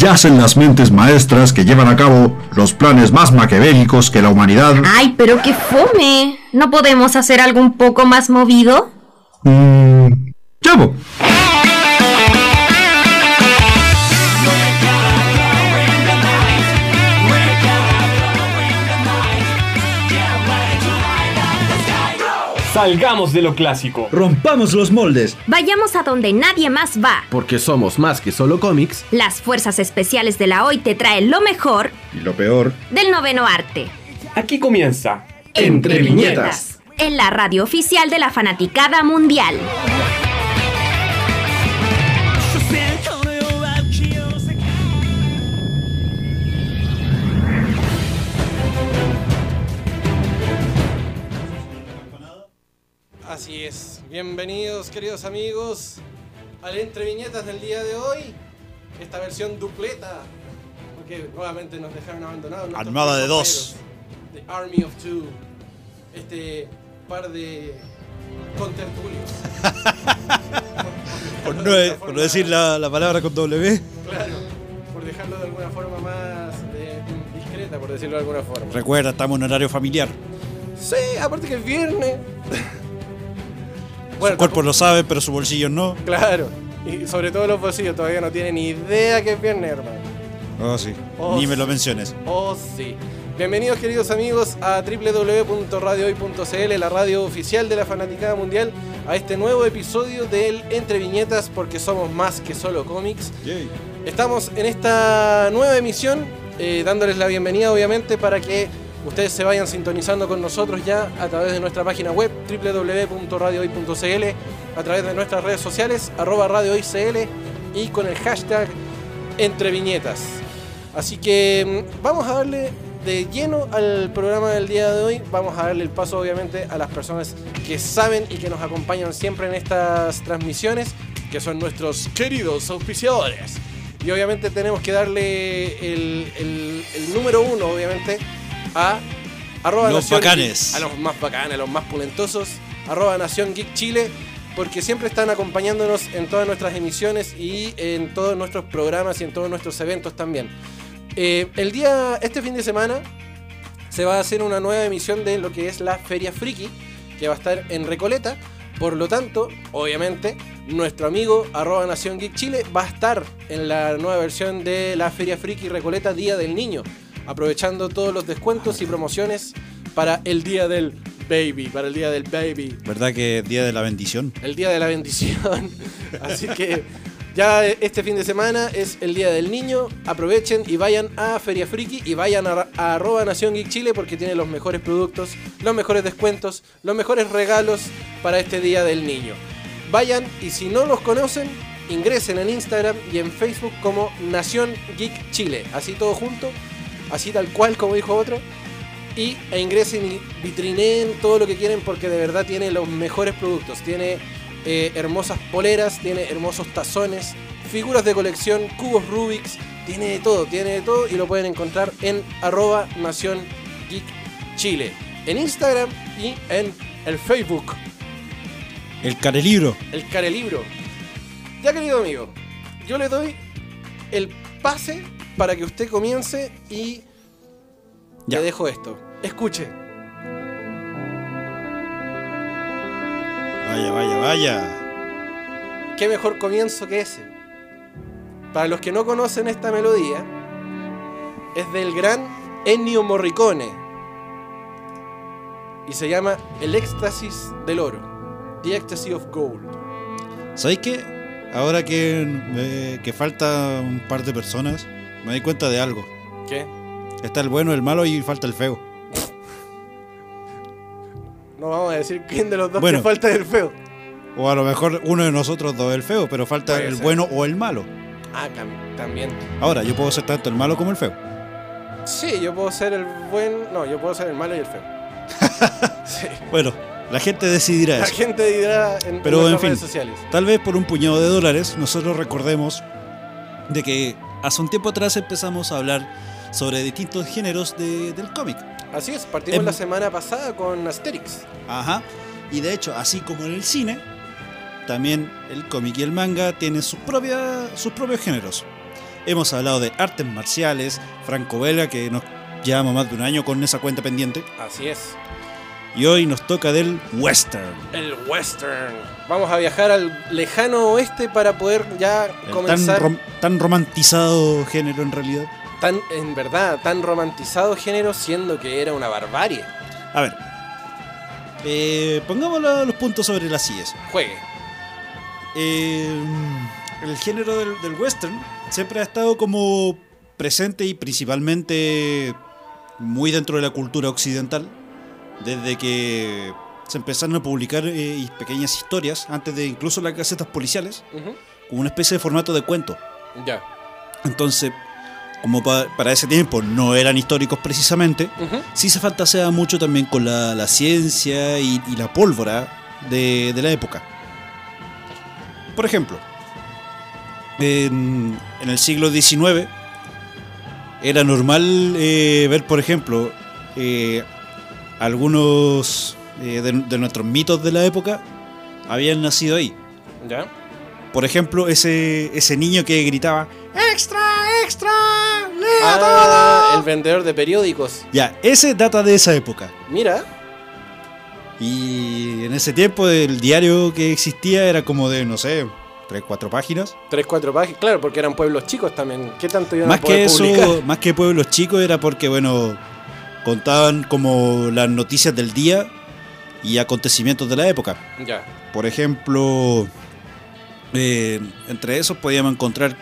yacen las mentes maestras que llevan a cabo los planes más maquiavélicos que la humanidad... Ay, pero qué fome. ¿No podemos hacer algo un poco más movido? Mmm... ¡Llamo! Salgamos de lo clásico. Rompamos los moldes. Vayamos a donde nadie más va. Porque somos más que solo cómics. Las fuerzas especiales de la hoy te traen lo mejor Y lo peor... del noveno arte. Aquí comienza Entre Viñetas. En la radio oficial de la fanaticada mundial. Así es. Bienvenidos, queridos amigos, al Entre Viñetas del día de hoy. Esta versión dupleta. Porque nuevamente nos dejaron abandonados. Armada de dos. The Army of Two. Este par de contertulios. Por no, por no decir la, la palabra con W. Claro. Por dejarlo de alguna forma más eh, discreta, por decirlo de alguna forma. Recuerda, estamos en horario familiar. Sí, aparte que es viernes. su cuerpo lo sabe, pero su bolsillo no. Claro. Y sobre todo los bolsillos todavía no tienen ni idea que es viernes, hermano. Oh, sí. Oh, Ni me lo menciones. Oh, sí. Bienvenidos, queridos amigos, a www.radiohoy.cl, la radio oficial de la Fanaticada Mundial, a este nuevo episodio del Entre Viñetas, porque somos más que solo cómics. Estamos en esta nueva emisión, eh, dándoles la bienvenida, obviamente, para que ustedes se vayan sintonizando con nosotros ya a través de nuestra página web, www.radiohoy.cl, a través de nuestras redes sociales, arroba y con el hashtag Entre Viñetas. Así que mm, vamos a darle de lleno al programa del día de hoy. Vamos a darle el paso, obviamente, a las personas que saben y que nos acompañan siempre en estas transmisiones, que son nuestros queridos auspiciadores. Y obviamente tenemos que darle el- el número uno, obviamente, a arroba Los Nación bacanes. Geek, a los más bacanes, a los más pulentosos, arroba Nación Geek Chile, porque siempre están acompañándonos en todas nuestras emisiones y en todos nuestros programas y en todos nuestros eventos también. Eh, el día, este fin de semana, se va a hacer una nueva emisión de lo que es la Feria Friki, que va a estar en Recoleta. Por lo tanto, obviamente, nuestro amigo arroba Nación Geek Chile va a estar en la nueva versión de la Feria Friki Recoleta Día del Niño, aprovechando todos los descuentos y promociones para el Día del Baby, para el Día del Baby ¿Verdad que día de la bendición? el día de la bendición. Así que ya este fin de semana es el día del niño. Aprovechen y vayan a Feria Friki y vayan a, a arroba Nación Geek Chile porque tiene los mejores productos, los mejores descuentos, los mejores regalos para este día del niño. Vayan y si no los conocen, ingresen en Instagram y en Facebook como Nación Geek Chile. Así todo junto, así tal cual como dijo otro y, e ingresen y vitrineen todo lo que quieren porque de verdad tiene los mejores productos. Tiene eh, hermosas poleras, tiene hermosos tazones, figuras de colección, cubos Rubik's, tiene de todo, tiene de todo y lo pueden encontrar en arroba Nación Geek Chile, en Instagram y en el Facebook, El carelibro. el Carelibro. Ya querido amigo, yo le doy el pase para que usted comience y Ya. le dejo esto. Escuche. Vaya, vaya, vaya. ¿Qué mejor comienzo que ese? Para los que no conocen esta melodía, es del gran Ennio Morricone. Y se llama El éxtasis del oro. The Ecstasy of Gold. ¿Sabéis qué? Ahora que, eh, que falta un par de personas, me di cuenta de algo. ¿Qué? Está el bueno, el malo y falta el feo. No vamos a decir quién de los dos Bueno. que falta del feo. O a lo mejor uno de nosotros dos es el feo, pero falta Puede el ser. bueno o el malo. Ah, cam- también. Ahora, yo puedo ser tanto el malo como el feo. Sí, yo puedo ser el buen. No, yo puedo ser el malo y el feo. sí. Bueno, la gente decidirá La eso. gente dirá en, Pero, en fin. redes sociales. Tal vez por un puñado de dólares nosotros recordemos de que hace un tiempo atrás empezamos a hablar sobre distintos géneros de- del cómic. Así es, partimos Em- la semana pasada con Asterix. Ajá. Y de hecho, así como en el cine, también el cómic y el manga tienen sus, propias, sus propios géneros. Hemos hablado de artes marciales, franco-belga, que nos llevamos más de un año con esa cuenta pendiente. Así es. Y hoy nos toca del western. El western. Vamos a viajar al lejano oeste para poder ya El tan, comenzar. rom- tan romantizado género en realidad. tan, en verdad, tan romantizado género, siendo que era una barbarie. A ver. Eh, pongamos lo- los puntos sobre las sillas. Juegue. Eh, el género del, del western siempre ha estado como presente y principalmente muy dentro de la cultura occidental. Desde que se empezaron a publicar eh, pequeñas historias, antes de incluso las casetas policiales, Ujú. como una especie de formato de cuento. Ya. Entonces, como pa- para ese tiempo no eran históricos precisamente, Ujú. sí se fantaseaba mucho también con la, la ciencia y, y la pólvora de, de la época. Por ejemplo, en, en el siglo XIX era normal eh, ver, por ejemplo, eh, algunos eh, de, de nuestros mitos de la época habían nacido ahí. Ya. Por ejemplo, ese, ese niño que gritaba ¡Extra, extra! ¡Lea Ah, todo!". el vendedor de periódicos. Ya, ese data de esa época. Mira. Y en ese tiempo el diario que existía era como de, no sé, 3, 4 páginas. Tres, cuatro páginas. Claro, porque eran pueblos chicos también. ¿Qué tanto iban Más a poder que eso, publicar? más que pueblos chicos era porque, bueno, contaban como las noticias del día y acontecimientos de la época. Ya. Por ejemplo, eh, entre esos podíamos encontrar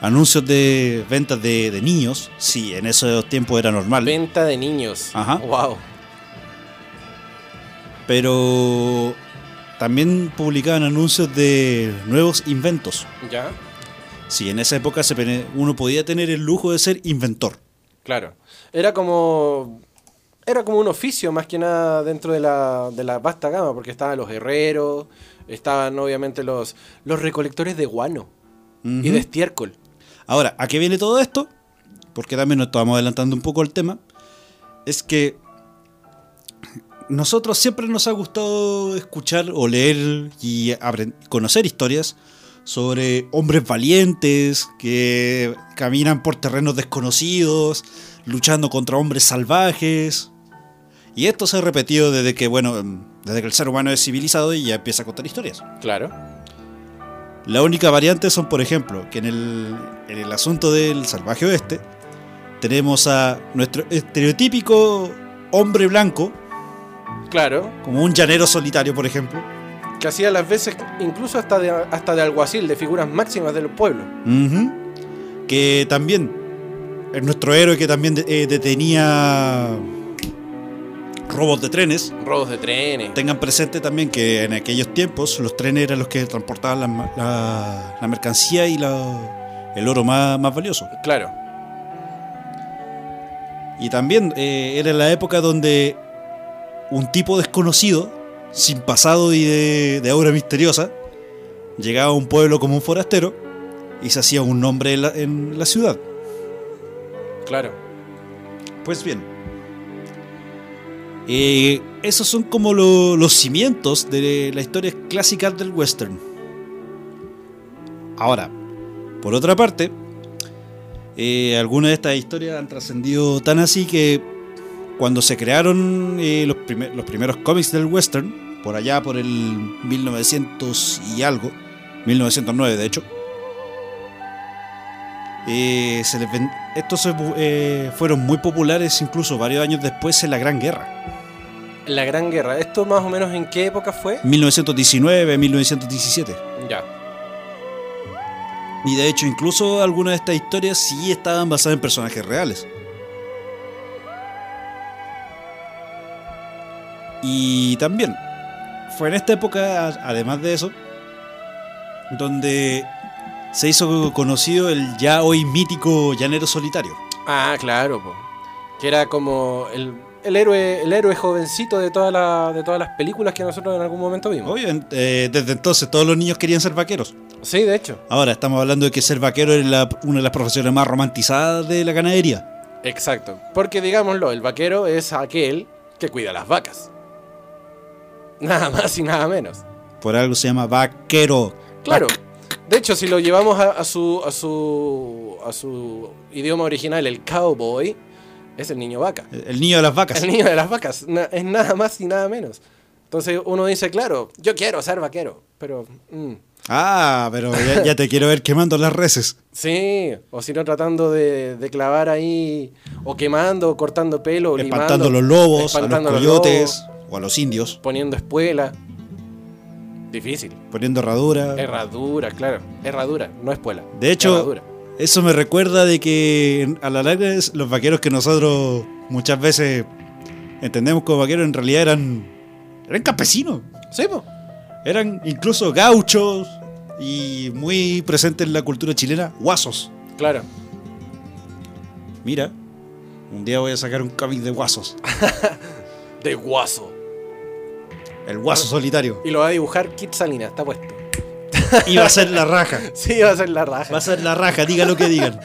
anuncios de ventas de, de niños. Sí, en esos tiempos era normal. Venta de niños. Ajá. Wow. Pero también publicaban anuncios de nuevos inventos. Ya. Sí, en esa época se uno podía tener el lujo de ser inventor. Claro. Era como. Era como un oficio más que nada dentro de la, de la vasta gama, porque estaban los herreros, estaban obviamente los, los recolectores de guano y de estiércol. Ahora, ¿a qué viene todo esto? Porque también nos estamos adelantando un poco al tema. Es que nosotros siempre nos ha gustado escuchar o leer y conocer historias sobre hombres valientes que caminan por terrenos desconocidos, luchando contra hombres salvajes. Y esto se ha repetido desde que, bueno, desde que el ser humano es civilizado y ya empieza a contar historias. Claro. La única variante son, por ejemplo, que en el, en el asunto del salvaje oeste tenemos a nuestro estereotípico hombre blanco, Claro. como un llanero solitario, por ejemplo. Que hacía las veces incluso hasta de, hasta de alguacil, de figuras máximas del pueblo. Que también es nuestro héroe que también de- eh, detenía robos de trenes. Robos de trenes. Tengan presente también que en aquellos tiempos los trenes eran los que transportaban la, ma- la- la mercancía y la- el oro más, más valioso. Claro. Y también eh, era la época donde un tipo desconocido, sin pasado y de, de aura misteriosa, llegaba a un pueblo como un forastero y se hacía un nombre en la, en la ciudad. Claro. Pues bien, eh, esos son como lo- los cimientos de la historia clásica del western. Ahora, por otra parte, eh, algunas de estas historias han trascendido tan así que cuando se crearon eh, los, primer- los primeros cómics del western, por allá por el 1900 y algo, 1909 de hecho, se les estos eh, fueron muy populares incluso varios años después en la Gran Guerra, La Gran Guerra. ¿Esto más o menos en qué época fue? 1919, 1917. Ya. Y de hecho incluso algunas de estas historias sí estaban basadas en personajes reales. Y también fue en esta época, además de eso, donde se hizo conocido el ya hoy mítico llanero solitario. Ah, claro, po. Que era como el, el héroe, el héroe jovencito de, toda la, de todas las películas que nosotros en algún momento vimos. Obvio, eh, desde entonces todos los niños querían ser vaqueros. Sí, de hecho. Ahora estamos hablando de que ser vaquero es la- una de las profesiones más romantizadas de la ganadería. Exacto. Porque digámoslo, el vaquero es aquel que cuida las vacas. Nada más y nada menos. Por algo se llama vaquero. Claro. De hecho, si lo llevamos a, a su, a, su, a su idioma original, el cowboy, es el niño vaca. El niño de las vacas. El niño de las vacas. es nada más y nada menos. Entonces uno dice, claro, yo quiero ser vaquero, pero... mm, Ah, pero ya, ya te quiero ver quemando las reses. sí, o si no tratando de, de clavar ahí, o quemando, o cortando pelo, Espantando a limando, los lobos, a los espantando coyotes lobos, o a los indios. poniendo espuela. Difícil. Poniendo herradura. Herradura, claro. Herradura, no espuela. De hecho, Herradura. Eso me recuerda de que a la larga los vaqueros que nosotros muchas veces entendemos como vaqueros en realidad eran, eran campesinos. Sí, po. Eran incluso gauchos y muy presentes en la cultura chilena, guasos. Claro. Mira, un día voy a sacar un cómic de guasos. De guaso. El guaso solitario. Y lo va a dibujar Kit Salinas, está puesto. Y va a ser la raja. Sí, va a ser la raja. Va a ser la raja, diga lo que digan.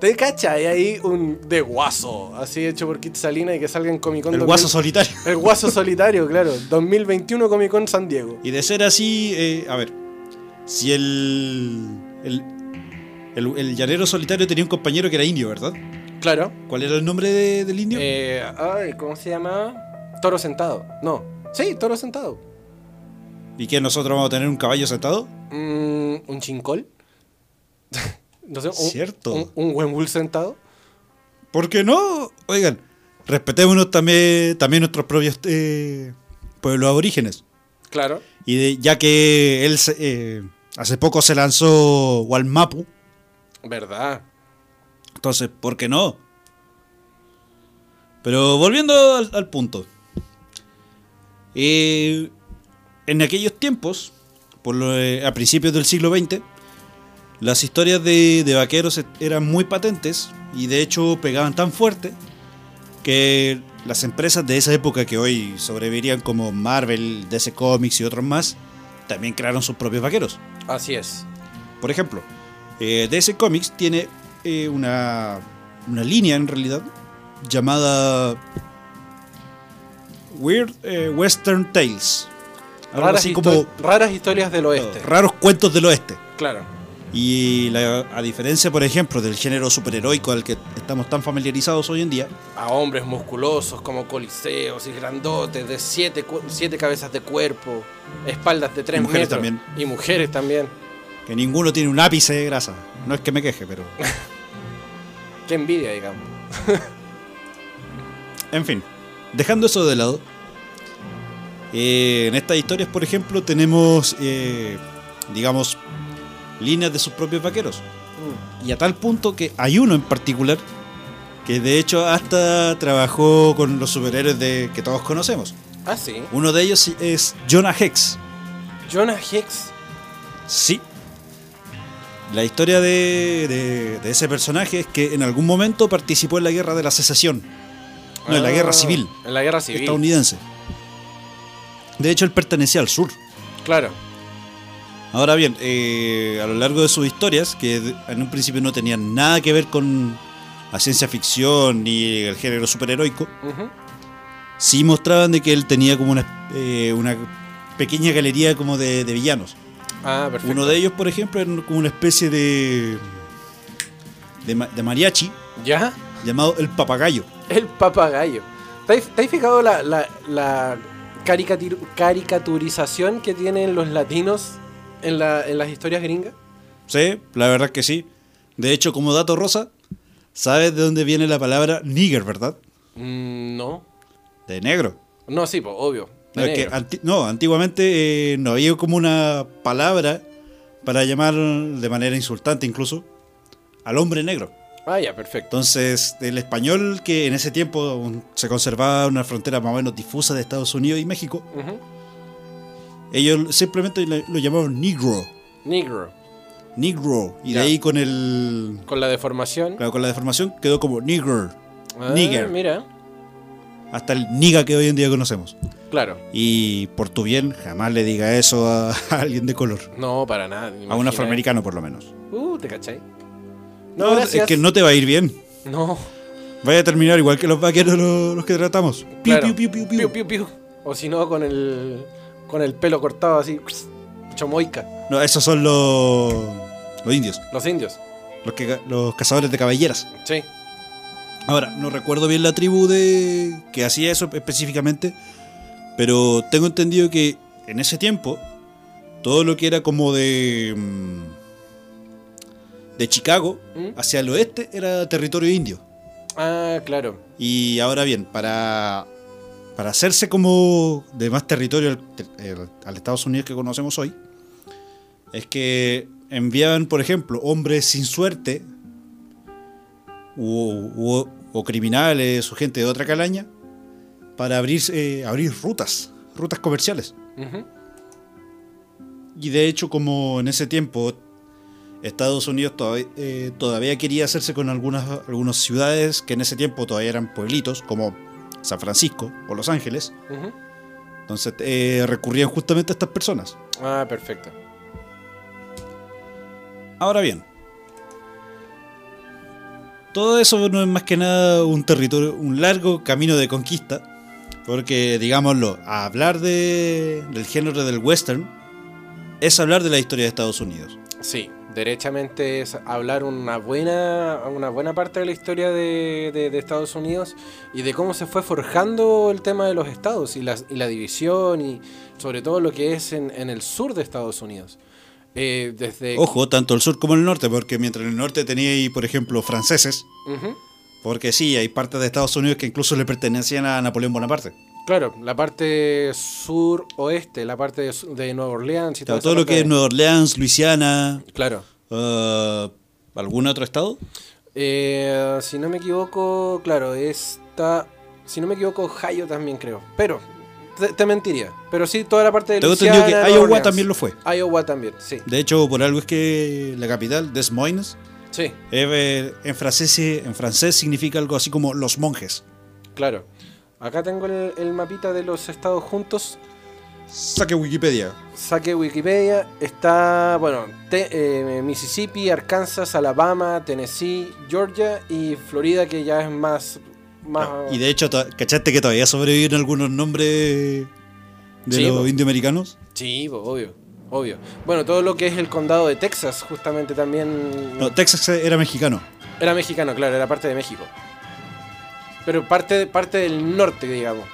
¿Te cachai ahí un de guaso? Así hecho por Kit Salinas y que salga en Comic Con El 2000. guaso solitario. El guaso solitario, claro. 2021 Comic Con San Diego. Y de ser así, eh, a ver, si el, el, el, el llanero solitario tenía un compañero que era indio, ¿verdad? Claro. ¿Cuál era el nombre de- del indio? Eh, ay, ¿cómo se llama? Toro sentado. No. Sí, toro sentado. ¿Y que nosotros vamos a tener un caballo sentado? Mm, ¿Un chincol? no sé, un, Cierto. Un, un buen bull sentado. ¿Por qué no? Oigan, respetémonos también, también nuestros propios eh, pueblos aborígenes. Claro. Y de- ya que él se- eh, hace poco se lanzó Walmapu, ¿Verdad? entonces, ¿por qué no? Pero volviendo al, al punto. Eh, en aquellos tiempos, por lo- eh, a principios del siglo XX, las historias de, de vaqueros e- eran muy patentes y de hecho pegaban tan fuerte que las empresas de esa época que hoy sobrevivirían como Marvel, DC Comics y otros más, también crearon sus propios vaqueros. Así es. Por ejemplo, eh, DC Comics tiene eh, una, una línea en realidad llamada Weird eh, Western Tales. Raras, así histo- como raras historias del oeste. raros cuentos del oeste. Claro. Y la- a diferencia, por ejemplo, del género superheroico al que estamos tan familiarizados hoy en día, A hombres musculosos como coliseos y grandotes de siete, siete cabezas de cuerpo, espaldas de tres Y mujeres metros. también. Y mujeres también. que ninguno tiene un ápice de grasa. No es que me queje, pero... Qué envidia, digamos. En fin, dejando eso de lado, eh, en estas historias, por ejemplo, tenemos, eh, digamos, líneas de sus propios vaqueros. Mm. Y a tal punto que hay uno en particular que de hecho hasta trabajó con los superhéroes de, que todos conocemos. Ah, sí. Uno de ellos es Jonah Hex. Jonah Hex. Sí. La historia de, de- de ese personaje es que en algún momento participó en la guerra de la secesión. No, en la Ah, guerra civil En la guerra civil. estadounidense. De hecho, él pertenecía al sur. Claro. Ahora bien, eh, a lo largo de sus historias, que en un principio no tenían nada que ver con la ciencia ficción ni el género superheroico, sí mostraban de que él tenía como una, eh, una pequeña galería como de, de villanos. Ah, perfecto. Uno de ellos, por ejemplo, era como una especie de, de, ma- de mariachi ¿Ya? llamado el papagayo. El papagayo. ¿Te has, te has fijado la, la, la caricatur- caricaturización que tienen los latinos en, la, en las historias gringas? Sí, la verdad que sí. De hecho, como dato rosa, ¿sabes de dónde viene la palabra nigger, verdad? Mm, no. De negro. No, sí, pues, obvio. de No, es que negro. anti- no, antiguamente eh, no había como una palabra para llamar de manera insultante incluso al hombre negro. Ah, ya, perfecto. Entonces, el español que en ese tiempo se conservaba una frontera más o menos difusa de Estados Unidos y México, ellos simplemente le- lo llamaban negro. Negro. Negro. Y de ahí con el Con la deformación. claro, con la deformación quedó como nigger. Ah, nigger. Mira, Hasta el niga que hoy en día conocemos. claro. Y por tu bien, jamás le diga eso a, a alguien de color. No, para nada. A un imagina. afroamericano por lo menos. Uh, ¿te cachai? No, es que no te va a ir bien. No. Vaya a terminar igual que los vaqueros los, los que tratamos. Piu, Claro. piu, piu, piu, piu. Piu, piu, piu. O si no, con el, con el pelo cortado así. Chomoica, No, esos son los, los indios, los indios. los, que, los cazadores de caballeras. Sí. Ahora, no recuerdo bien la tribu de que hacía eso específicamente, pero tengo entendido que en ese tiempo todo lo que era como de mm, de Chicago ¿Mm? hacia el oeste era territorio indio. Ah, claro. Y ahora bien, para para hacerse como de más territorio al, el- al Estados Unidos que conocemos hoy, es que enviaban, por ejemplo, hombres sin suerte o criminales o gente de otra calaña para abrir, eh, abrir rutas, rutas comerciales. Y de hecho, como en ese tiempo Estados Unidos todavía, eh, todavía quería hacerse con algunas, algunas ciudades que en ese tiempo todavía eran pueblitos, como San Francisco o Los Ángeles, entonces eh, recurrían justamente a estas personas. Ah, perfecto. Ahora bien, todo eso no es más que nada un territorio, un largo camino de conquista, porque digámoslo, hablar de, del género del western es hablar de la historia de Estados Unidos. Sí, derechamente es hablar una buena, una buena parte de la historia de, de- de Estados Unidos y de cómo se fue forjando el tema de los estados y la, y la división y sobre todo lo que es en, en el sur de Estados Unidos. Eh, desde... Ojo, tanto el sur como el norte, porque mientras en el norte tenía ahí, por ejemplo, franceses, porque sí, hay partes de Estados Unidos que incluso le pertenecían a Napoleón Bonaparte. Claro, la parte sur-oeste, la parte de, de Nueva Orleans y Claro, todo lo que es Nueva Orleans, Luisiana, Claro. ah, ¿algún otro estado? Eh, si no me equivoco, claro, está. Si no me equivoco, Ohio también creo. Pero, te, te mentiría. Pero sí, toda la parte de Tengo Luisiana, entendido que Iowa Orleans. también lo fue. Iowa también, sí. De hecho, por algo es que la capital, Des Moines, Sí, eh, en, francés, en francés significa algo así como los monjes. claro. Acá tengo el, el mapita de los estados juntos. Saque Wikipedia. Saque Wikipedia. Está, bueno, te- eh, Mississippi, Arkansas, Alabama, Tennessee, Georgia y Florida, que ya es más. más Y de hecho, ¿cachaste que todavía sobreviven algunos nombres de Sí, los indioamericanos? Sí, po, obvio. Obvio. Bueno, todo lo que es el condado de Texas, justamente también. No, Texas era mexicano. Era mexicano, claro, era parte de México. Pero parte, parte del norte, digamos.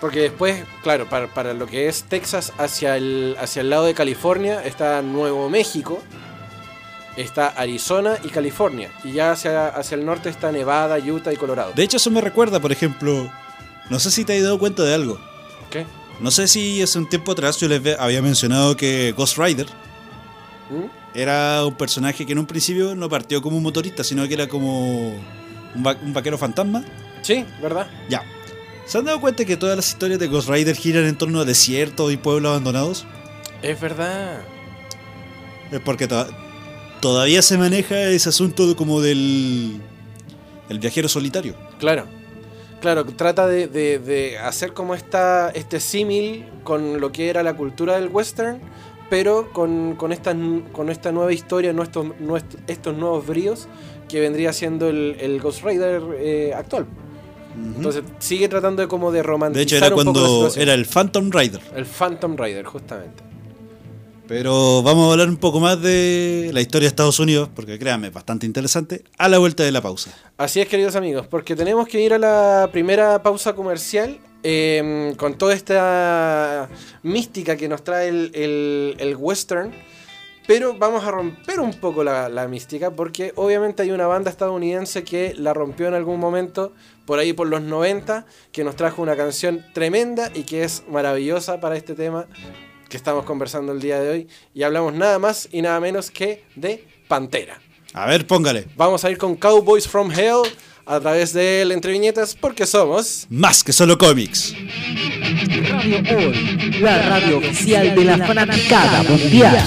Porque después, claro, para, para lo que es Texas hacia el, hacia el lado de California está Nuevo México, está Arizona y California. Y ya hacia, hacia el norte está Nevada, Utah y Colorado. De hecho, eso me recuerda, por ejemplo, no sé si te has dado cuenta de algo. ¿Qué? No sé si hace un tiempo atrás yo les había mencionado que Ghost Rider ¿Mm? era un personaje que en un principio no partió como un motorista, sino que era como un, va- un vaquero fantasma. Sí, ¿verdad? Ya. ¿Se han dado cuenta que todas las historias de Ghost Rider giran en torno a desiertos y pueblos abandonados? Es verdad. Es porque to- todavía se maneja ese asunto como del el viajero solitario. Claro. Claro, trata de, de- de hacer como esta, este símil con lo que era la cultura del western, pero con, con, esta, con esta nueva historia, nuestros, nuestros- estos nuevos bríos que vendría siendo el, el Ghost Rider eh, actual. Entonces sigue tratando de como de romantizar De hecho, era un cuando era el Phantom Rider. el Phantom Rider, justamente. Pero vamos a hablar un poco más de la historia de Estados Unidos, porque créanme, es bastante interesante, a la vuelta de la pausa. Así es, queridos amigos, porque tenemos que ir a la primera pausa comercial eh, con toda esta mística que nos trae el, el- el western. Pero vamos a romper un poco la, la mística porque obviamente hay una banda estadounidense que la rompió en algún momento, por ahí por los 90, que nos trajo una canción tremenda y que es maravillosa para este tema que estamos conversando el día de hoy. Y hablamos nada más y nada menos que de Pantera. A ver, póngale. Vamos a ir con Cowboys from Hell a través del Entre Viñetas porque somos. Más que solo cómics. Radio Hoy, la radio oficial de la fanaticada mundial.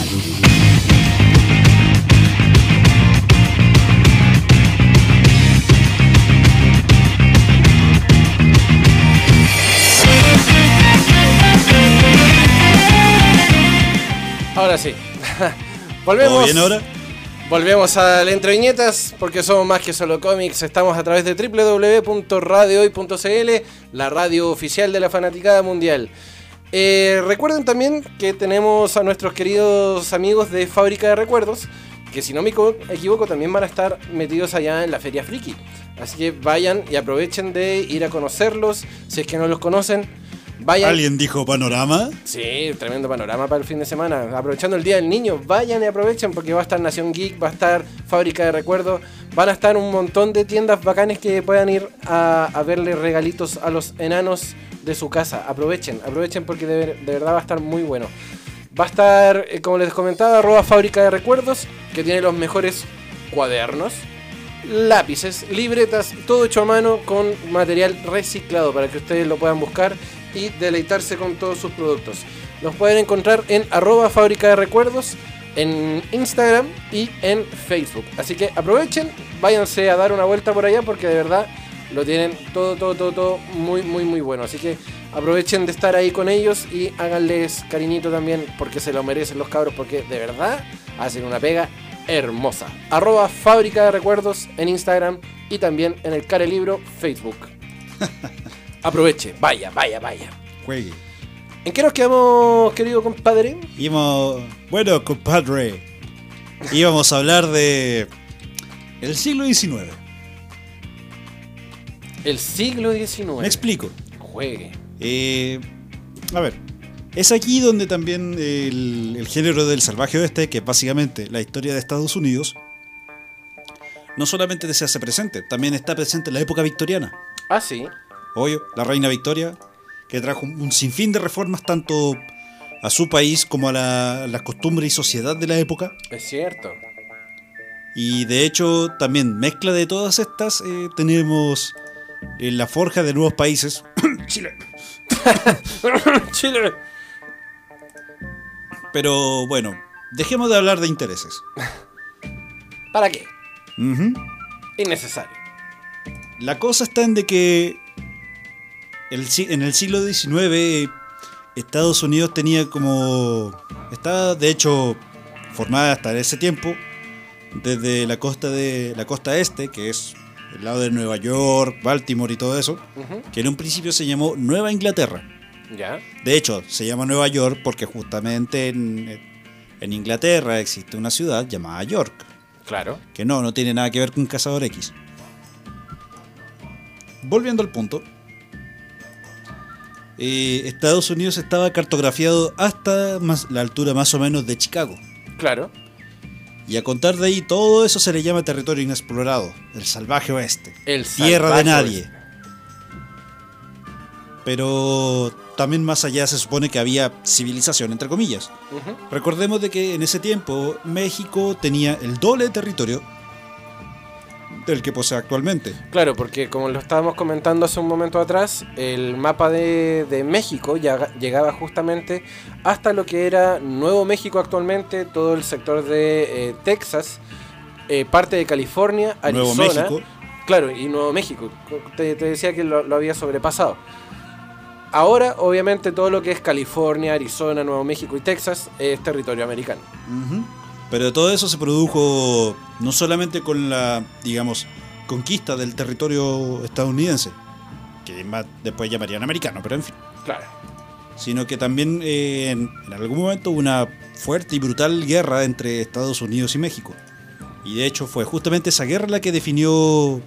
Ahora sí. Volvemos. ¿Todo bien ahora? Volvemos al Entre Viñetas porque somos más que solo cómics. Estamos a través de www.radiohoy.cl, la radio oficial de la fanaticada mundial. Eh, recuerden también que tenemos a nuestros queridos amigos de Fábrica de Recuerdos, que si no me equivo- equivoco también van a estar metidos allá en la Feria Friki. Así que vayan y aprovechen de ir a conocerlos, si es que no los conocen. Vayan. ¿Alguien dijo panorama? Sí, tremendo panorama para el fin de semana. Aprovechando el Día del Niño, vayan y aprovechen porque va a estar Nación Geek, va a estar Fábrica de Recuerdos, van a estar un montón de tiendas bacanes que puedan ir a, a verle regalitos a los enanos de su casa. Aprovechen, aprovechen porque de, de verdad va a estar muy bueno. Va a estar, eh, como les comentaba, arroba Fábrica de Recuerdos, que tiene los mejores cuadernos, lápices, libretas, todo hecho a mano con material reciclado para que ustedes lo puedan buscar y deleitarse con todos sus productos. Los pueden encontrar en arroba fábrica de recuerdos, en Instagram y en Facebook. Así que aprovechen, váyanse a dar una vuelta por allá porque de verdad lo tienen todo, todo, todo, todo muy, muy, muy bueno. Así que aprovechen de estar ahí con ellos y háganles cariñito también porque se lo merecen los cabros porque de verdad hacen una pega hermosa. Arroba fábrica de recuerdos en Instagram y también en el Care Libro Facebook. Aproveche, vaya, vaya, vaya. Juegue. ¿En qué nos quedamos, querido compadre? Íbamos. Bueno, compadre. Íbamos a hablar de. El siglo XIX. El siglo XIX. Me explico. Juegue. Eh, a ver. Es aquí donde también el, el género del salvaje oeste, que es básicamente la historia de Estados Unidos, no solamente se hace presente, también está presente en la época victoriana. Ah, sí. Obvio, la reina Victoria, que trajo un sinfín de reformas tanto a su país como a la, las costumbres y sociedad de la época. Es cierto. Y de hecho, también mezcla de todas estas, eh, tenemos en la forja de nuevos países. Chile. Chile. Pero bueno, dejemos de hablar de intereses. ¿Para qué? Ujú. Innecesario. La cosa está en de que el en el siglo XIX Estados Unidos tenía como... Estaba de hecho formada hasta ese tiempo desde la costa de la costa este, que es el lado de Nueva York, Baltimore y todo eso, que en un principio se llamó Nueva Inglaterra. Ya. De hecho, se llama Nueva York porque justamente en, en Inglaterra existe una ciudad llamada York, Claro. que no, no tiene nada que ver con Cazador X. Volviendo al punto, eh, Estados Unidos estaba cartografiado hasta más, la altura más o menos de Chicago. Claro. Y a contar de ahí, todo eso se le llama territorio inexplorado, el salvaje oeste, El tierra de nadie. oeste. Pero también más allá se supone que había civilización, entre comillas. Recordemos de que en ese tiempo México tenía el doble de territorio del que posee actualmente. Claro, porque como lo estábamos comentando hace un momento atrás, el mapa de, de México ya llegaba justamente hasta lo que era Nuevo México actualmente, todo el sector de eh, Texas, eh, parte de California, Nuevo Arizona. México. Claro, y Nuevo México. Te, te decía que lo, lo había sobrepasado. Ahora, obviamente, todo lo que es California, Arizona, Nuevo México y Texas es territorio americano. Ujú. Pero todo eso se produjo no solamente con la, digamos, conquista del territorio estadounidense, que más después llamarían americano, pero en fin, Claro. sino que también eh, en, en algún momento hubo una fuerte y brutal guerra entre Estados Unidos y México. Y de hecho fue justamente esa guerra la que definió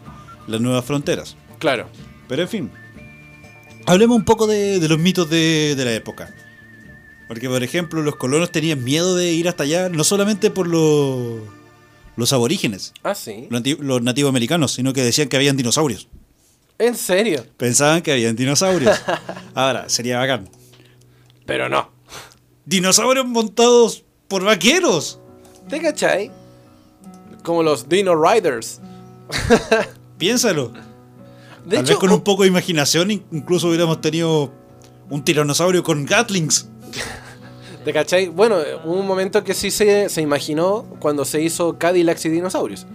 las nuevas fronteras. Claro. Pero en fin, hablemos un poco de, de los mitos de, de la época. Porque, por ejemplo, los colonos tenían miedo de ir hasta allá, no solamente por los, los aborígenes, Ah, sí. los, los nativos americanos, sino que decían que habían dinosaurios. ¿En serio? Pensaban que habían dinosaurios. Ahora, sería bacán. Pero no. Dinosaurios montados por vaqueros. ¿Te cachai? Como los Dino Riders. Piénsalo. De Tal hecho, vez con un poco de imaginación in- incluso hubiéramos tenido un tiranosaurio con Gatlings. ¿Te cachai? Bueno, hubo un momento que sí se, se imaginó cuando se hizo Cadillacs y dinosaurios.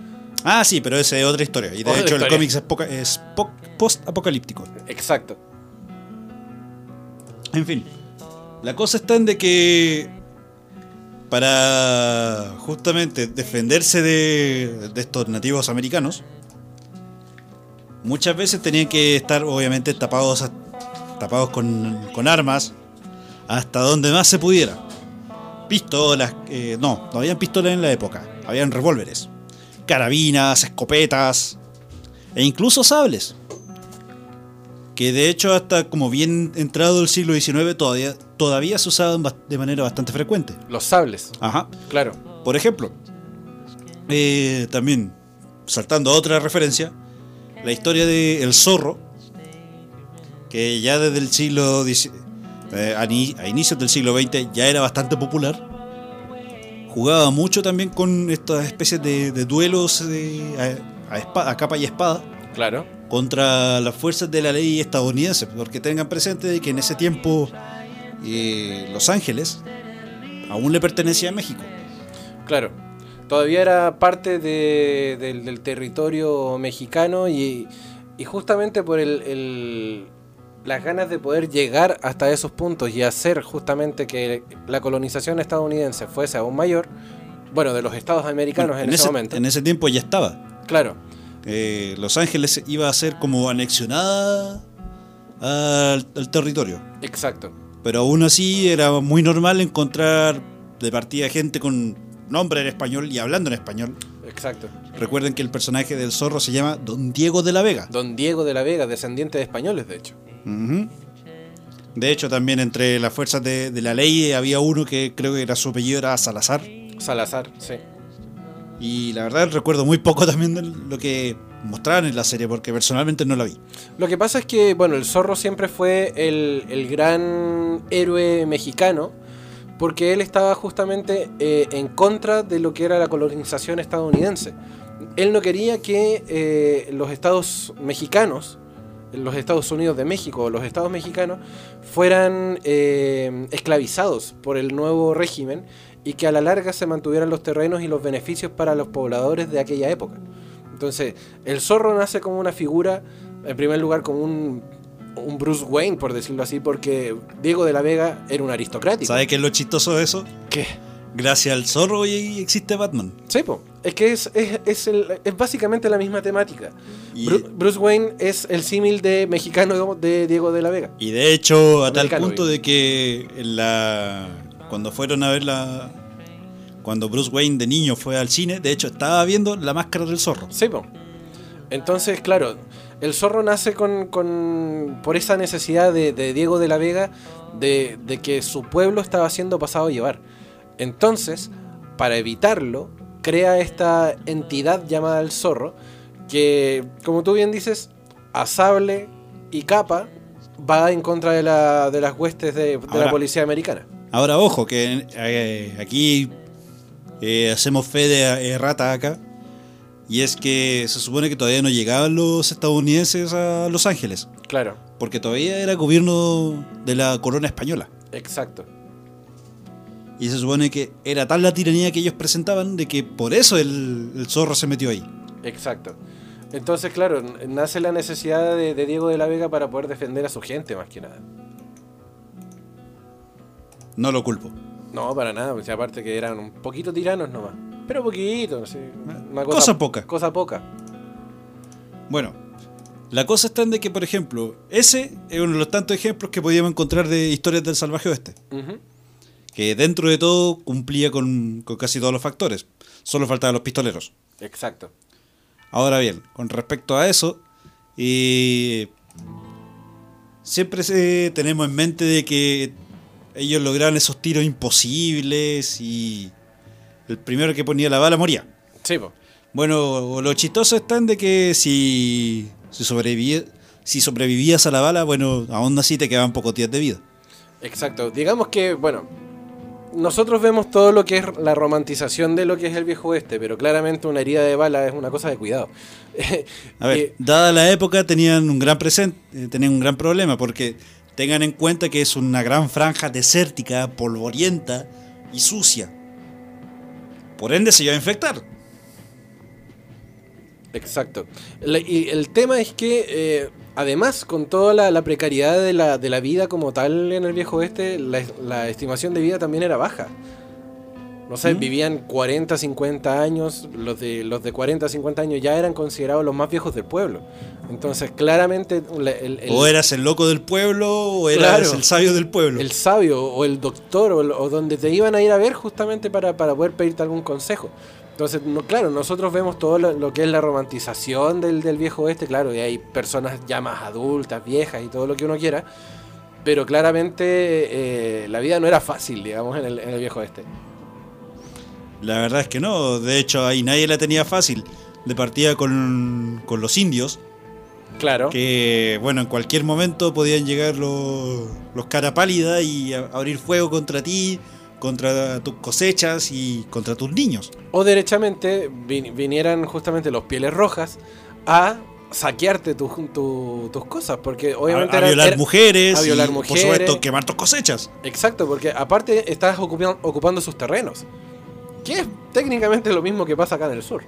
Ah, sí, pero esa es otra historia. Y de Otra hecho el historia. cómic es, poca- es po- post-apocalíptico. Exacto. En fin, la cosa está en de que para justamente defenderse de, de estos nativos americanos, muchas veces tenían que estar obviamente tapados, tapados con, con armas, hasta donde más se pudiera. Pistolas, eh, no, no habían pistolas en la época, habían revólveres, carabinas, escopetas e incluso sables. Que de hecho hasta como bien entrado el siglo XIX todavía, todavía se usaban de manera bastante frecuente. Los sables, Ajá. claro. Por ejemplo, eh, también saltando a otra referencia, la historia de El Zorro, que ya desde el siglo dieci- eh, a, ni- a inicios del siglo XX ya era bastante popular. Jugaba mucho también con estas especies de, de duelos de- a, a espa- a capa y espada Claro. contra las fuerzas de la ley estadounidense, porque tengan presente que en ese tiempo eh, Los Ángeles aún le pertenecía a México. Claro. Todavía era parte de- del, del territorio mexicano y, y justamente por el, el- las ganas de poder llegar hasta esos puntos y hacer justamente que la colonización estadounidense fuese aún mayor, bueno, de los estados americanos Bueno, en, ese, momento. en ese tiempo ya estaba. Claro, Eh, Los Ángeles iba a ser como anexionada al, al territorio. exacto. Pero aún así era muy normal encontrar de partida gente con nombre en español y hablando en español. Exacto. Recuerden que el personaje del zorro se llama Don Diego de la Vega. Don Diego de la Vega, descendiente de españoles, de hecho. De hecho, también entre las fuerzas de, de la ley había uno que creo que era su apellido era Salazar. Salazar, sí. Y la verdad recuerdo muy poco también de lo que mostraban en la serie, porque personalmente no la vi. Lo que pasa es que, bueno, el zorro siempre fue el, el gran héroe mexicano, porque él estaba justamente eh, en contra de lo que era la colonización estadounidense. Él no quería que eh, los estados mexicanos, los Estados Unidos de México los estados mexicanos, fueran eh, esclavizados por el nuevo régimen y que a la larga se mantuvieran los terrenos y los beneficios para los pobladores de aquella época. Entonces, el zorro nace como una figura, en primer lugar, como un, un Bruce Wayne, por decirlo así, porque Diego de la Vega era un aristocrático. ¿Sabe qué es lo chistoso de eso? ¿Qué? Gracias al zorro hoy existe Batman. Sí, po. Es que es, es, es el- es básicamente la misma temática. Y- Bru- Bruce Wayne es el símil de mexicano de Diego de la Vega. Y de hecho, a tal punto de que la cuando fueron a ver la cuando Bruce Wayne de niño fue al cine, de hecho estaba viendo la máscara del zorro. Sí, po. Entonces, claro, el zorro nace con, con- por esa necesidad de, de Diego de la Vega de, de que su pueblo estaba siendo pasado a llevar. Entonces, para evitarlo, crea esta entidad llamada el zorro, que, como tú bien dices, a sable y capa va en contra de, la- de las huestes de, de la policía americana. Ahora ojo que eh, aquí eh, hacemos fe de errata acá y es que se supone que todavía no llegaban los estadounidenses a Los Ángeles, Claro, porque todavía era gobierno de la corona española. exacto. Y se supone que era tal la tiranía que ellos presentaban de que por eso el, el zorro se metió ahí. Exacto. Entonces, claro, nace la necesidad de, de Diego de la Vega para poder defender a su gente, más que nada. No lo culpo. No, para nada, pues aparte que eran un poquito tiranos nomás. Pero poquito, no sé. Una Cosa poca. Cosa poca. Bueno, la cosa está en de que, por ejemplo, ese es uno de los tantos ejemplos que podíamos encontrar de historias del salvaje oeste. Que dentro de todo cumplía con, con casi todos los factores. Solo faltaban los pistoleros. Exacto. Ahora bien, con respecto a eso, eh, siempre se- tenemos en mente de que ellos lograron esos tiros imposibles y el primero que ponía la bala moría. Sí, po. Bueno, lo chistoso está en de que si, si, sobreviví- si sobrevivías a la bala, bueno, aún así te quedaban pocos días de vida. Exacto. Digamos que, bueno, nosotros vemos todo lo que es la romantización de lo que es el viejo oeste, pero claramente una herida de bala es una cosa de cuidado. A ver, Eh, dada la época tenían un gran presente, eh, tenían un gran problema porque tengan en cuenta que es una gran franja desértica, polvorienta y sucia. Por ende se iba a infectar. Exacto. Y el tema es que, eh, además, con toda la, la precariedad de la, de la vida como tal en el viejo oeste, la estimación de vida también era baja. No sé, ¿Mm? vivían 40, 50 años, los de, los de 40, 50 años ya eran considerados los más viejos del pueblo. Entonces, claramente, la- el, el- o eras el loco del pueblo o eras Claro. el sabio del pueblo. el sabio o el doctor o, o donde te iban a ir a ver justamente para, para poder pedirte algún consejo. Entonces, no, claro, nosotros vemos todo lo, lo que es la romantización del, del viejo oeste, claro, y hay personas ya más adultas, viejas y todo lo que uno quiera, pero claramente eh, la vida no era fácil, digamos, en el, en el viejo oeste. La verdad es que no. De hecho, ahí nadie la tenía fácil. De partida con, con los indios. Claro. Que, bueno, en cualquier momento podían llegar los, los cara pálida y a- abrir fuego contra ti, contra tus cosechas y contra tus niños. O derechamente vi- vinieran justamente los pieles rojas a saquearte tus tu- tus cosas, porque obviamente a, a era- violar era- mujeres. a violar y, mujeres. Por supuesto, quemar tus cosechas. Exacto, porque aparte estás ocupan- ocupando sus terrenos. Que es técnicamente lo mismo que pasa acá en el sur.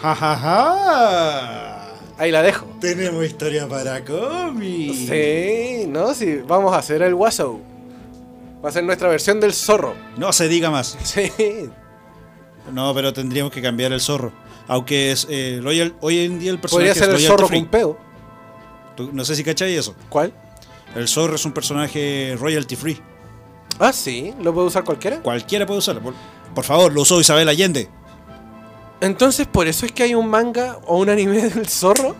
Ja, ja, ja. Ahí la dejo. Tenemos historia para cómics. Sí, no, sí, vamos a hacer el Waso. Va a ser nuestra versión del zorro. No se diga más. Sí. No, pero tendríamos que cambiar el zorro. Aunque es, eh, Royal- hoy en día el personaje Podría ser es el zorro free. con peo. Tú- No sé si cacháis eso. ¿Cuál? El zorro es un personaje royalty free. Ah, sí, lo puede usar cualquiera. Cualquiera puede usarlo. Por, favor, lo usó Isabel Allende. Entonces, ¿por eso es que hay un manga o un anime del zorro?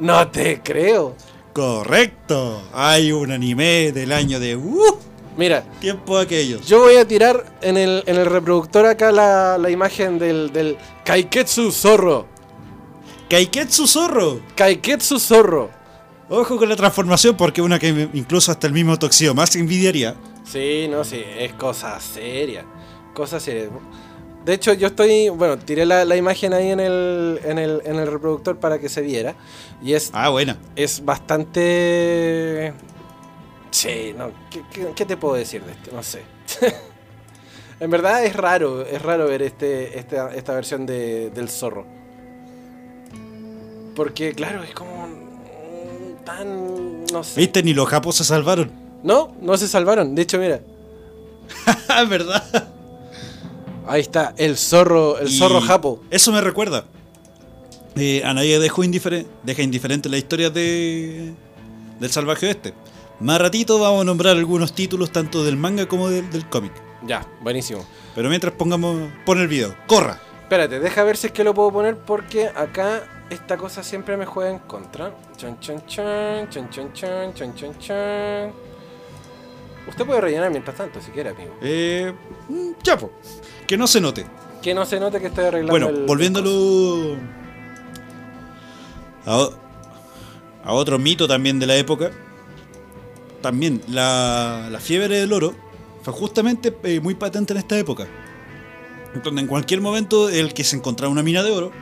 No te creo. Correcto. Hay un anime del año de uh, Mira, tiempo aquellos. yo voy a tirar en el, en el reproductor acá la, la imagen del, del Kaiketsu zorro. Kaiketsu zorro. Kaiketsu zorro. Ojo con la transformación porque una que incluso hasta el mismo Toxio más envidiaría. Sí, no, sí, es cosa seria. Cosa seria. De hecho, yo estoy. Bueno, tiré la, la imagen ahí en el, en, el, en el reproductor para que se viera. Y es, Ah, buena. es bastante. Sí, no. ¿qué, qué, qué te puedo decir de esto? No sé. en verdad es raro, es raro ver este, esta, esta versión de, del zorro. Porque, claro, es como. tan. No sé. ¿Viste? Ni los japos se salvaron. No, no se salvaron. De hecho, mira. Ah, ¿verdad? Ahí está, el zorro, el Y zorro japo. Eso me recuerda. Eh, a nadie dejó indiferente, deja indiferente la historia de, del salvaje oeste. Más ratito vamos a nombrar algunos títulos tanto del manga como del, del cómic. Ya, buenísimo. Pero mientras pongamos, pon el video, corra. Espérate, deja ver si es que lo puedo poner porque acá esta cosa siempre me juega en contra. Chan chan chan, chan chan chan, chan chan chan. Usted puede rellenar mientras tanto si quiere, amigo. Eh, mm, ya, po. Que no se note. Que no se note que estoy arreglando Bueno, el- volviéndolo a, o- a otro mito también de la época, también la, la fiebre del oro fue justamente eh, muy patente en esta época. Donde en cualquier momento el que se encontraba una mina de oro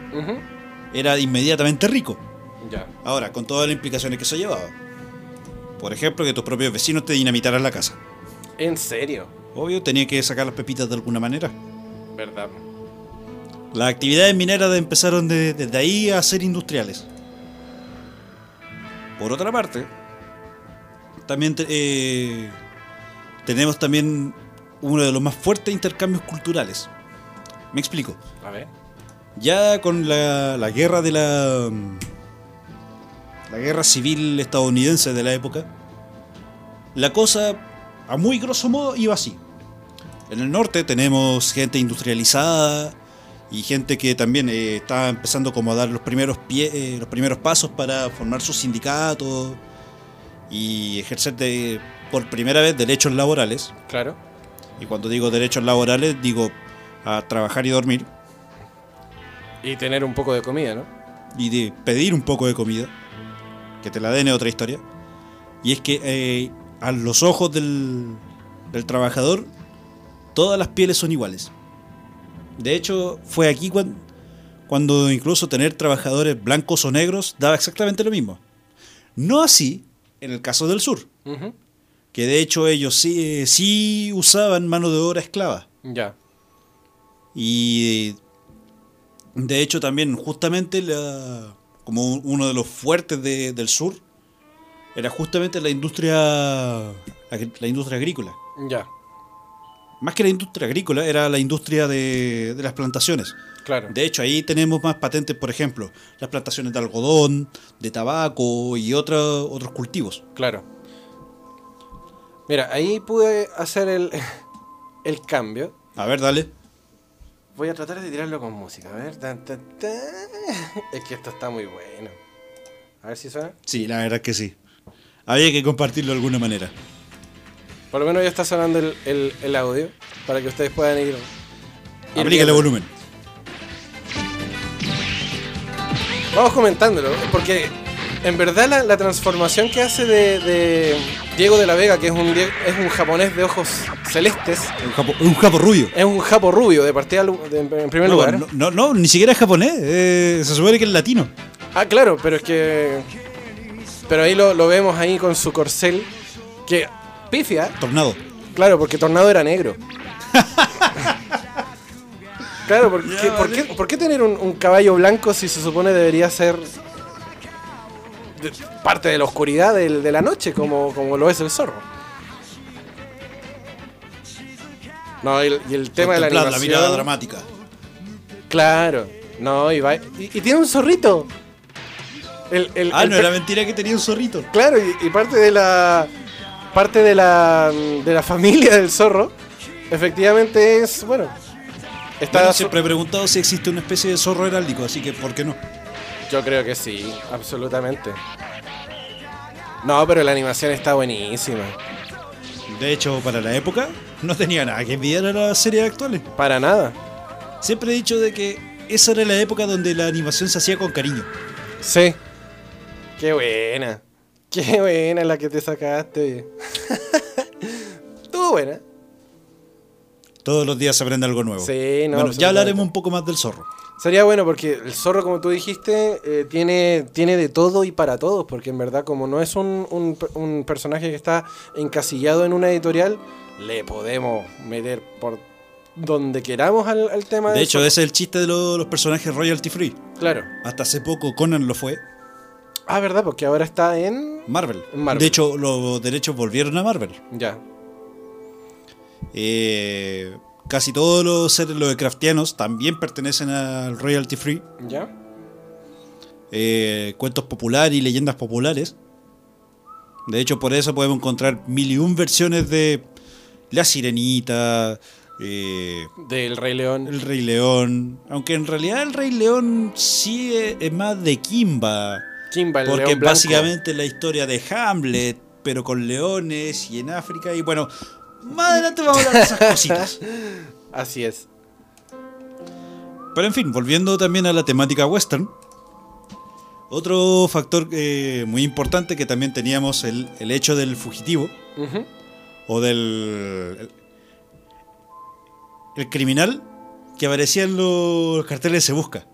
era inmediatamente rico. Ya. Ahora, con todas las implicaciones que eso llevaba. Por ejemplo, que tus propios vecinos te dinamitaran la casa. En serio, Obvio, tenía que sacar las pepitas de alguna manera. Verdad. Las actividades mineras empezaron de- desde ahí a ser industriales. Por otra parte, también te- eh, tenemos también uno de los más fuertes intercambios culturales. Me explico. A ver. Ya con la, la guerra de la. La guerra civil estadounidense de la época, la cosa, a muy grosso modo, iba así. En el norte tenemos gente industrializada y gente que también eh, está empezando como a dar los primeros, pie- eh, los primeros pasos para formar sus sindicatos y ejercer de- por primera vez derechos laborales. Claro. Y cuando digo derechos laborales, digo a trabajar y dormir. Y tener un poco de comida, ¿no? y de pedir un poco de comida, que te la den es otra historia. Y es que eh, a los ojos del, del trabajador, todas las pieles son iguales. De hecho, fue aquí cuando, cuando incluso tener trabajadores blancos o negros daba exactamente lo mismo. No así en el caso del sur, que de hecho ellos sí, sí usaban mano de obra esclava. Ya. Y de hecho también justamente la, como un- uno de los fuertes de- del sur era justamente la industria la industria agrícola. Ya. Más que la industria agrícola, era la industria de, de las plantaciones. Claro. De hecho, ahí tenemos más patentes, por ejemplo, las plantaciones de algodón, de tabaco y otro- otros cultivos. Claro. Mira, ahí pude hacer el, el cambio. A ver, dale. Voy a tratar de tirarlo con música. A ver. tan, tan, tan. Es que esto está muy bueno. A ver si suena. Sí, la verdad que sí. Había que compartirlo de alguna manera. Por lo menos ya está sonando el, el- el audio para que ustedes puedan ir. ir Aplícale volumen. Vamos comentándolo, porque en verdad la, la transformación que hace de, de Diego de la Vega, que es un, es un japonés de ojos celestes, Un japo, un japo rubio. es un japo rubio de partida de- en primer No, lugar. no, no, no, ni siquiera es japonés. eh, se supone que es latino. Ah, claro, pero es que. Pero ahí lo, lo vemos ahí con su corcel. Que. Pifia, Tornado. claro, porque Tornado era negro. claro, porque, ¿por, qué, por qué tener un, un caballo blanco si se supone debería ser. de- parte de la oscuridad de la noche, como, como lo es el zorro? No, y el, y el tema de la animación. mirada dramática. Claro, no, y va. Y, y tiene un zorrito. El, el- Ah, el no era mentira que tenía un zorrito. Claro, y, y parte de la. Parte de la. de la familia del zorro. Efectivamente es. Bueno. Está. Bueno, siempre he preguntado si existe una especie de zorro heráldico, así que ¿por qué no? Yo creo que sí, absolutamente. No, pero la animación está buenísima. De hecho, para la época, no tenía nada que envidiar a las series actuales. Para nada. Siempre he dicho de que esa era la época donde la animación se hacía con cariño. Sí. Qué buena. Qué buena la que te sacaste, oye. Estuvo buena. Todos los días se aprende algo nuevo. Sí, no, bueno, ya hablaremos un poco más del zorro. Sería bueno porque el zorro, como tú dijiste, eh, tiene, tiene de todo y para todos, porque en verdad como no es un, un per- un personaje que está encasillado en una editorial, le podemos meter por donde queramos al, al tema De hecho, zorro. ese es el chiste de lo- los personajes royalty free. Claro. Hasta hace poco Conan lo fue. Ah, ¿verdad? Porque ahora está en... Marvel. Marvel. De hecho, los derechos volvieron a Marvel. Ya. Eh, casi todos los seres Lovecraftianos también pertenecen al royalty free. ¿Ya? eh, cuentos populares y leyendas populares. De hecho, por eso podemos encontrar mil y un versiones de La Sirenita, eh, Del Rey León. El Rey León. Aunque en realidad el Rey León sí es, es más de Kimba. Kimba, el Porque león básicamente la historia de Hamlet, pero con leones y en África. Y bueno, más adelante vamos a hablar de esas cositas. Así es. Pero en fin, volviendo también a la temática western. Otro factor eh, muy importante que también teníamos el, el hecho del fugitivo o del el, el criminal que aparecía en los carteles Se Busca.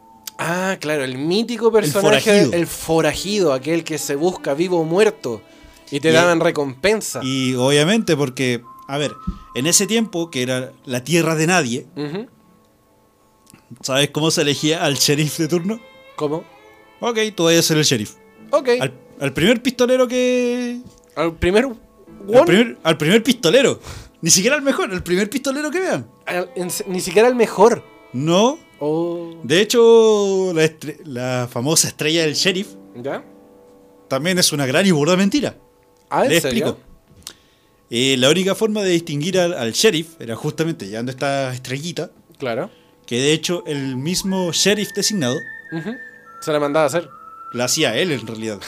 Ah, claro, el mítico personaje, forajido. el forajido, aquel que se busca vivo o muerto y te Y- daban recompensa. Y obviamente porque, a ver, en ese tiempo que era la tierra de nadie. ¿sabes cómo se elegía al sheriff de turno? ¿Cómo? Ok, tú vayas a ser el sheriff. Ok. Al, al primer pistolero que, Al primer Al primer, al primer pistolero. Ni siquiera al mejor, el primer pistolero que vean. al- en- ni siquiera el mejor. No. Oh. De hecho, la, famosa estrella del sheriff ¿Ya? también es una gran y burda mentira. Ah, ¿en Le explico. Eh, la única forma de distinguir al, al sheriff era justamente llevando esta estrellita, Claro. que de hecho el mismo sheriff designado. Se la mandaba a hacer. la hacía él en realidad.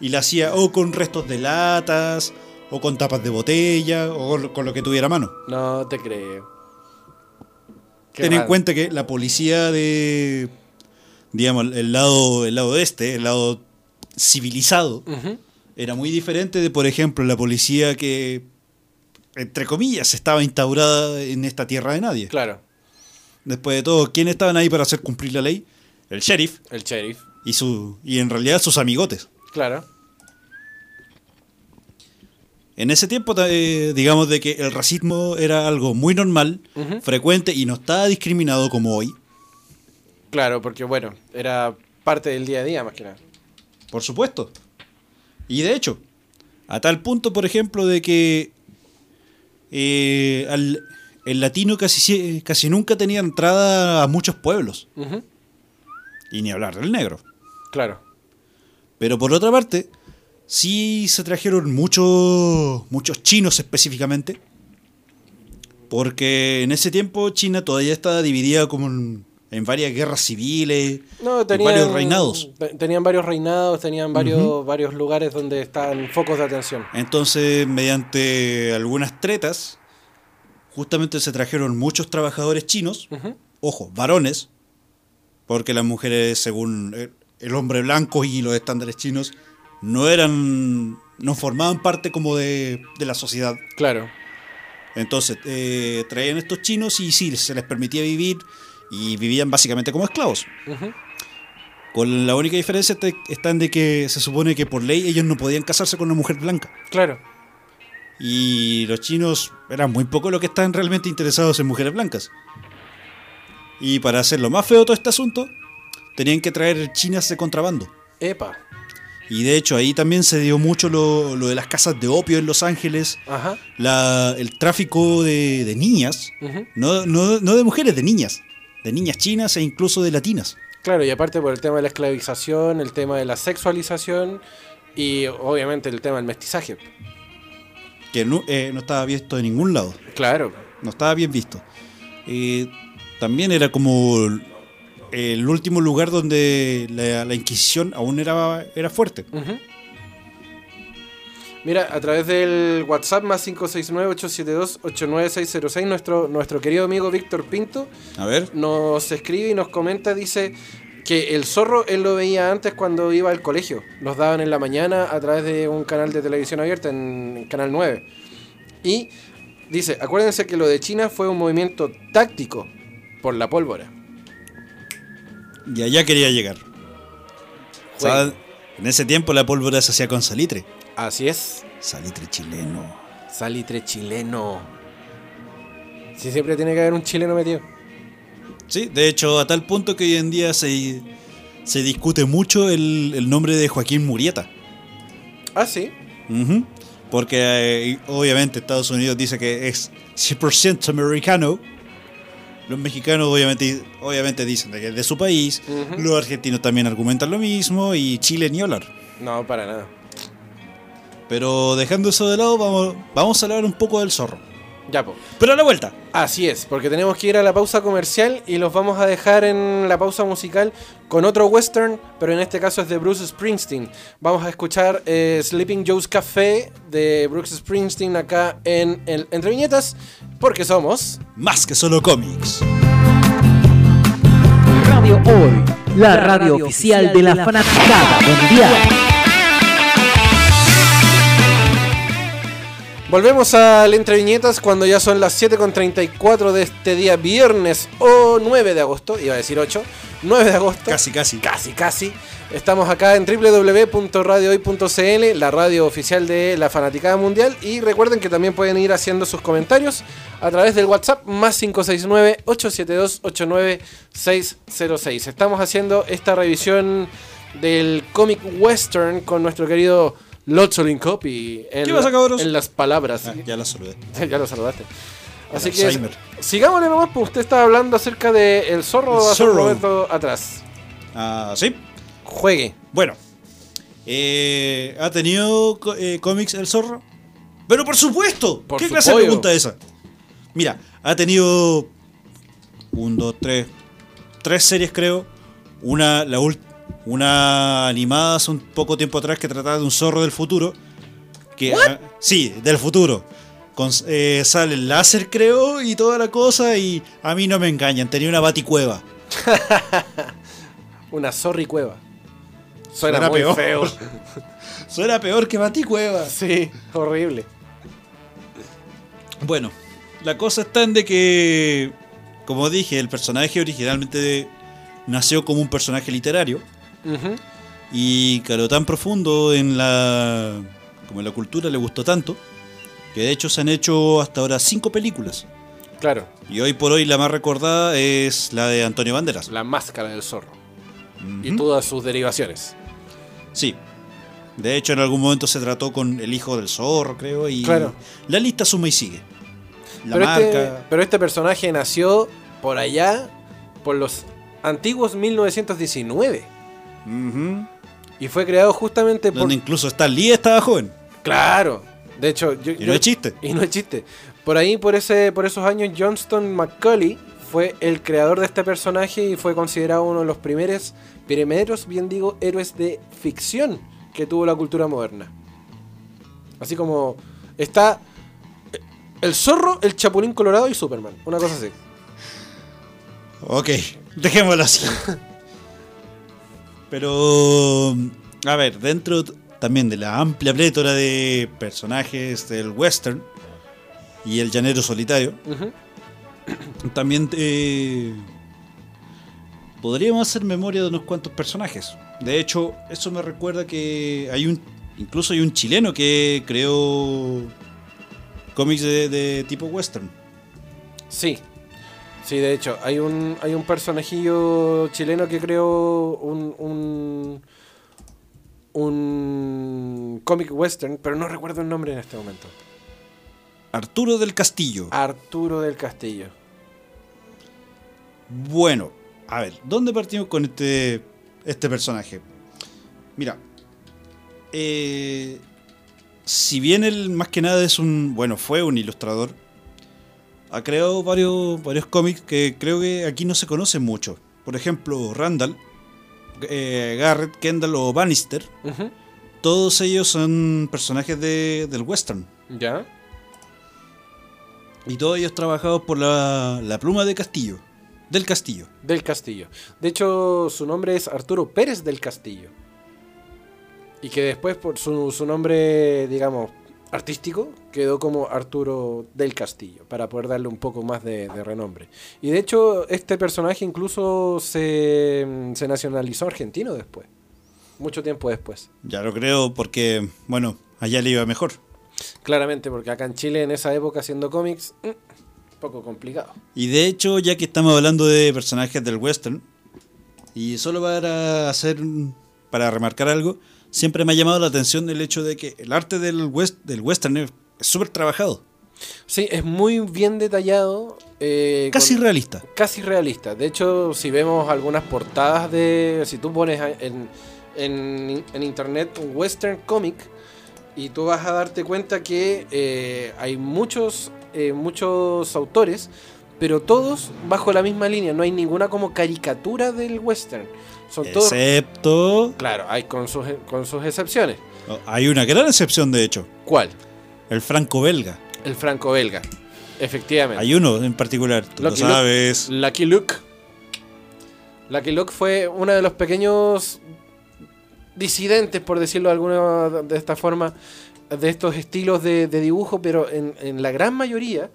y la hacía o con restos de latas, o con tapas de botella, o con lo- con lo que tuviera a mano. No te creo. Qué Ten en cuenta que la policía de. Digamos, el lado, el lado este, el lado civilizado, era muy diferente de, por ejemplo, la policía que, entre comillas, estaba instaurada en esta tierra de nadie. Claro, Después de todo, ¿quiénes estaban ahí para hacer cumplir la ley? El sheriff el sheriff. y, su, y en realidad sus amigotes. Claro. En ese tiempo, eh, digamos de que el racismo era algo muy normal, frecuente y no estaba discriminado como hoy. Claro, porque bueno, era parte del día a día más que nada. Por supuesto. Y de hecho, a tal punto, por ejemplo, de que eh, al- el latino casi, casi nunca tenía entrada a muchos pueblos. Y ni hablar del negro. Claro. Pero por otra parte, sí se trajeron muchos muchos chinos específicamente. Porque en ese tiempo China todavía estaba dividida como en, en varias guerras civiles No, tenían, varios reinados. te- Tenían varios reinados, tenían varios, varios lugares donde estaban focos de atención. Entonces, mediante algunas tretas, justamente se trajeron muchos trabajadores chinos, ojo, varones, porque las mujeres, según el hombre blanco y los estándares chinos, no eran, no formaban parte como de, de la sociedad. Claro. Entonces, eh, traían estos chinos y sí, se les permitía vivir y vivían básicamente como esclavos. Con la única diferencia te- está en de que se supone que por ley ellos no podían casarse con una mujer blanca. Claro. Y los chinos eran muy pocos los que estaban realmente interesados en mujeres blancas. Y para hacerlo más feo todo este asunto, tenían que traer chinas de contrabando. Epa. Y de hecho ahí también se dio mucho lo, lo de las casas de opio en Los Ángeles, Ajá. la- el tráfico de, de niñas, no, no- no de mujeres, de niñas, de niñas chinas e incluso de latinas. Claro, y aparte por el tema de la esclavización, el tema de la sexualización y obviamente el tema del mestizaje. Que no, eh, no estaba visto de ningún lado. Claro. no estaba bien visto. Eh, también era como el último lugar donde la, la Inquisición aún era, era fuerte. Mira, a través del WhatsApp más 569-872-89606, nuestro, nuestro querido amigo Víctor Pinto A ver, nos escribe y nos comenta, dice que el zorro él lo veía antes cuando iba al colegio. Los daban en la mañana a través de un canal de televisión abierta en Canal 9. Y dice, acuérdense que lo de China fue un movimiento táctico por la pólvora. Y allá quería llegar. O sea, en ese tiempo la pólvora se hacía con salitre. Así es. Salitre chileno. Salitre chileno. Si siempre tiene que haber un chileno metido. Sí, de hecho, a tal punto que hoy en día se, se discute mucho el, el nombre de Joaquín Murieta. Ah, sí. Ujú. Porque eh, obviamente Estados Unidos dice que es 100% americano. Los mexicanos obviamente, obviamente dicen de que es de su país. Los argentinos también argumentan lo mismo. Y Chile ni hablar. No, para nada. Pero dejando eso de lado, vamos, vamos a hablar un poco del zorro. Ya, po. Pero a la vuelta. Así es, porque tenemos que ir a la pausa comercial y los vamos a dejar en la pausa musical con otro western, pero en este caso es de Bruce Springsteen. Vamos a escuchar eh, Sleeping Joe's Café de Bruce Springsteen acá en el Entre Viñetas, porque somos... Más que solo cómics. Radio Hoy, la radio oficial de la fanaticada mundial. Volvemos al Entre Viñetas cuando ya son las 7.34 de este día viernes o 9 de agosto, iba a decir 8, 9 de agosto. Casi, casi. Casi, casi. Estamos acá en www.radiohoy.cl, la radio oficial de la Fanaticada Mundial. Y recuerden que también pueden ir haciendo sus comentarios a través del WhatsApp más 569-872-89606. Estamos haciendo esta revisión del cómic western con nuestro querido Lotzolin Copy en, ¿Qué pasa, cabros? en las palabras. Ah, ya la saludé. ya lo saludaste. Así El que Alzheimer. sigámosle nomás, pues usted estaba hablando acerca de El Zorro El hace un Zorro. momento atrás. Ah, sí. Juegue. Bueno, eh, ¿ha tenido eh, cómics El Zorro? Pero por supuesto. Por ¿Qué su clase de pregunta es esa? Mira, ha tenido un, dos, tres, tres series creo. Una, la ult- una animada hace un poco tiempo atrás que trataba de un zorro del futuro. Que, ah, sí, del futuro. Con, eh, sale el láser creo y toda la cosa y a mí no me engañan. Tenía una baticueva. Una zorri cueva. Suena, Suena muy peor. feo. Suena peor que baticueva. Sí, horrible. Bueno, la cosa está en de que, como dije, el personaje originalmente nació como un personaje literario Ujú. y caló tan profundo en la, como en la cultura le gustó tanto que de hecho se han hecho hasta ahora cinco películas Claro, y hoy por hoy la más recordada es la de Antonio Banderas. la máscara del zorro. Y todas sus derivaciones. Sí. De hecho, en algún momento se trató con el hijo del zorro, creo, y Claro. la lista suma y sigue. la pero, marca. este, pero este personaje nació por allá, por los antiguos 1919. Ujú. Y fue creado justamente por... Donde incluso Stan Lee estaba joven. Claro. De hecho, yo, Y no es chiste. Y no es chiste. Por ahí, por ese, por esos años, Johnston McCulley fue el creador de este personaje y fue considerado uno de los primeros, primeros, bien digo, héroes de ficción que tuvo la cultura moderna. Así como está el zorro, el chapulín colorado y Superman. Una cosa así. Ok, dejémoslo así. Pero, a ver, dentro también de la amplia plétora de personajes del western y el llanero solitario, también eh, podríamos hacer memoria de unos cuantos personajes. De hecho, eso me recuerda que hay un, incluso hay un chileno que creó cómics de, de tipo western. Sí. Sí, de hecho, hay un, hay un personajillo chileno que creó un, un, un cómic western, pero no recuerdo el nombre en este momento. Arturo del Castillo. Arturo del Castillo. Bueno, a ver, ¿dónde partimos con este, este personaje? Mira, eh, si bien él más que nada es un, bueno, fue un ilustrador, ha creado varios, varios cómics que creo que aquí no se conocen mucho. Por ejemplo, Randall, eh, Garrett, Kendall o Bannister, todos ellos son personajes de- del western. ¿Ya? Y todos ellos trabajados por la, la pluma de Castillo, del Castillo. Del Castillo. De hecho, su nombre es Arturo Pérez del Castillo. Y que después, por su, su nombre, digamos, artístico, quedó como Arturo del Castillo, para poder darle un poco más de, de renombre. Y de hecho, este personaje incluso se, se nacionalizó argentino después. Mucho tiempo después. Ya lo creo porque, bueno, allá le iba mejor. Claramente, porque acá en Chile, en esa época, haciendo cómics, mm, poco complicado. Y de hecho, ya que estamos hablando de personajes del western, y solo para hacer, para remarcar algo, siempre me ha llamado la atención el hecho de que el arte del, west, del western es súper trabajado, Sí, es muy bien detallado. eh, casi con- realista. casi realista. De hecho, si vemos algunas portadas de. Si tú pones en, en, en internet un western comic y tú vas a darte cuenta que eh, hay muchos, eh, muchos autores, pero todos bajo la misma línea. No hay ninguna como caricatura del western. Son todos. Excepto, Claro, hay con sus, con sus excepciones. hay una gran excepción de hecho, ¿Cuál? el franco-belga. El franco-belga. Efectivamente. Hay uno en particular, tú lo Lucky Luke. sabes. Lucky Luke. Lucky Luke fue uno de los pequeños disidentes, por decirlo de alguna de esta forma, de estos estilos de, de dibujo, pero en, en la gran mayoría,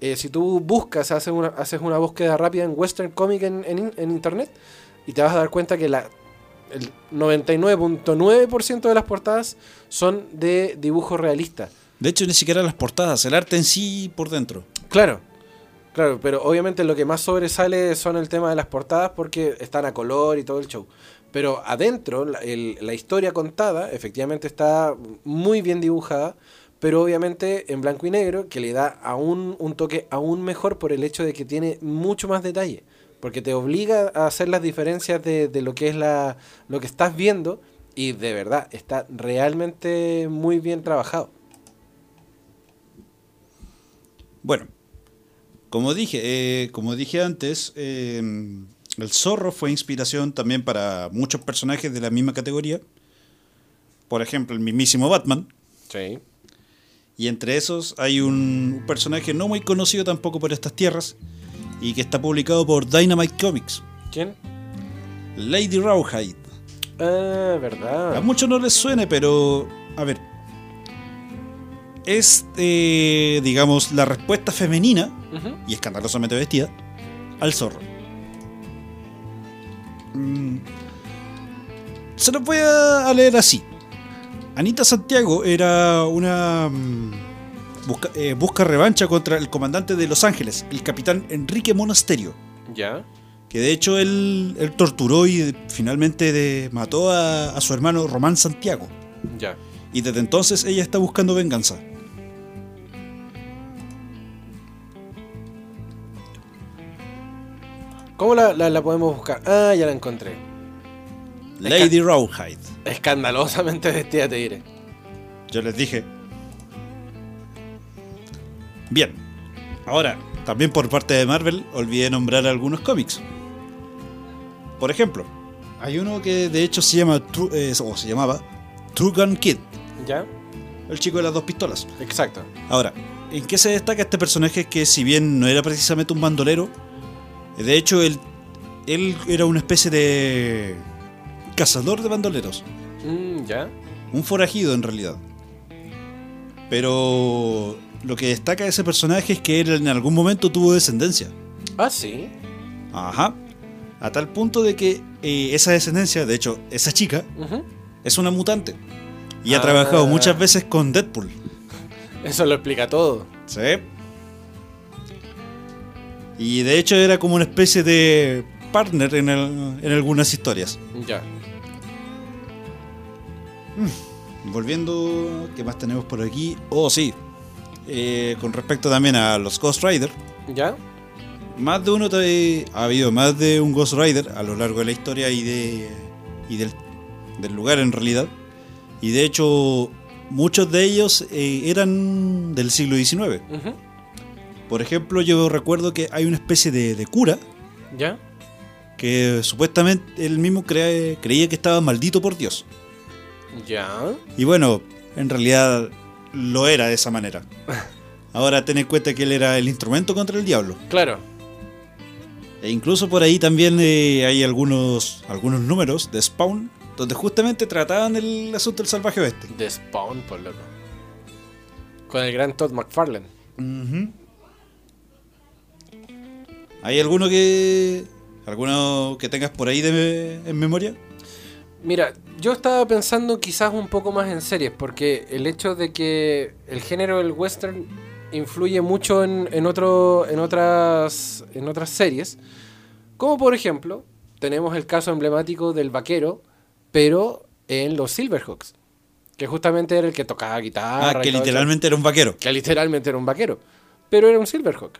eh, si tú buscas, haces una, haces una búsqueda rápida en Western Comic en, en- en internet, y te vas a dar cuenta que la, el 99.9% de las portadas son de dibujo realista. De hecho, ni siquiera las portadas, el arte en sí por dentro. Claro, claro, pero obviamente lo que más sobresale son el tema de las portadas porque están a color y todo el show. Pero adentro, la, el- la historia contada efectivamente está muy bien dibujada, pero obviamente en blanco y negro, que le da aún un toque aún mejor por el hecho de que tiene mucho más detalle. Porque te obliga a hacer las diferencias de, de lo que es la, lo que estás viendo y de verdad está realmente muy bien trabajado. Bueno, como dije, eh, como dije antes, eh, el zorro fue inspiración también para muchos personajes de la misma categoría. Por ejemplo, el mismísimo Batman. Sí. Y entre esos hay un personaje no muy conocido tampoco por estas tierras y que está publicado por Dynamite Comics, ¿Quién? Lady Rawhide. Ah, verdad. A muchos no les suene, pero a ver. Es, eh, digamos, la respuesta femenina y escandalosamente vestida al zorro. Mm. Se los voy a a leer así. Anita Santiago era una mm, eh, busca, revancha contra el comandante de Los Ángeles, el capitán Enrique Monasterio. Ya. Que de hecho él, torturó y finalmente mató a, su hermano Román Santiago. Ya. Y desde entonces ella está buscando venganza. ¿Cómo la, podemos buscar? Ah, ya la encontré. Lady Esca Rowhide. Escandalosamente vestida, te diré. Yo les dije. Bien. Ahora, también por parte de Marvel, olvidé nombrar algunos cómics. Por ejemplo, hay uno que de hecho se llama True- eh, o se llamaba True Gun Kid, ¿Ya? el chico de las dos pistolas. Exacto. Ahora, ¿en qué se destaca este personaje que si bien no era precisamente un bandolero, de hecho él, él era una especie de cazador de bandoleros? Mm, ¿Ya? Un forajido en realidad. Pero lo que destaca de ese personaje es que él en algún momento tuvo descendencia. Ah, sí. Ajá. A tal punto de que eh, esa descendencia, de hecho, esa chica, es una mutante. Y ha Ah. trabajado muchas veces con Deadpool. Eso lo explica todo. Sí. Y de hecho era como una especie de partner en, el- en algunas historias. Ya. Volviendo, ¿qué más tenemos por aquí? Oh, sí. Eh, con respecto también a los Ghost Rider. ¿Ya? Más de uno te- ha habido más de un Ghost Rider a lo largo de la historia y de y del, del lugar en realidad. Y de hecho, muchos de ellos eh, eran del siglo XIX. Por ejemplo, yo recuerdo que hay una especie de, de cura ¿Ya? que supuestamente él mismo crea- creía que estaba maldito por Dios. ¿Ya? Y bueno, en realidad lo era de esa manera. Ahora ten en cuenta que él era el instrumento contra el diablo. Claro. E incluso por ahí también eh, hay algunos, algunos números de Spawn donde justamente trataban el asunto del salvaje oeste. De Spawn, por loco. Con el gran Todd McFarlane. ¿Hay alguno que alguno que tengas por ahí de- en memoria? Mira, yo estaba pensando quizás un poco más en series, porque el hecho de que el género del western influye mucho en, en, otro, en, otras, en otras series, como por ejemplo, tenemos el caso emblemático del vaquero, pero en los Silverhawks, que justamente era el que tocaba guitarra. Ah, que eso. literalmente era un vaquero. Que literalmente era un vaquero. Pero era un Silverhawk.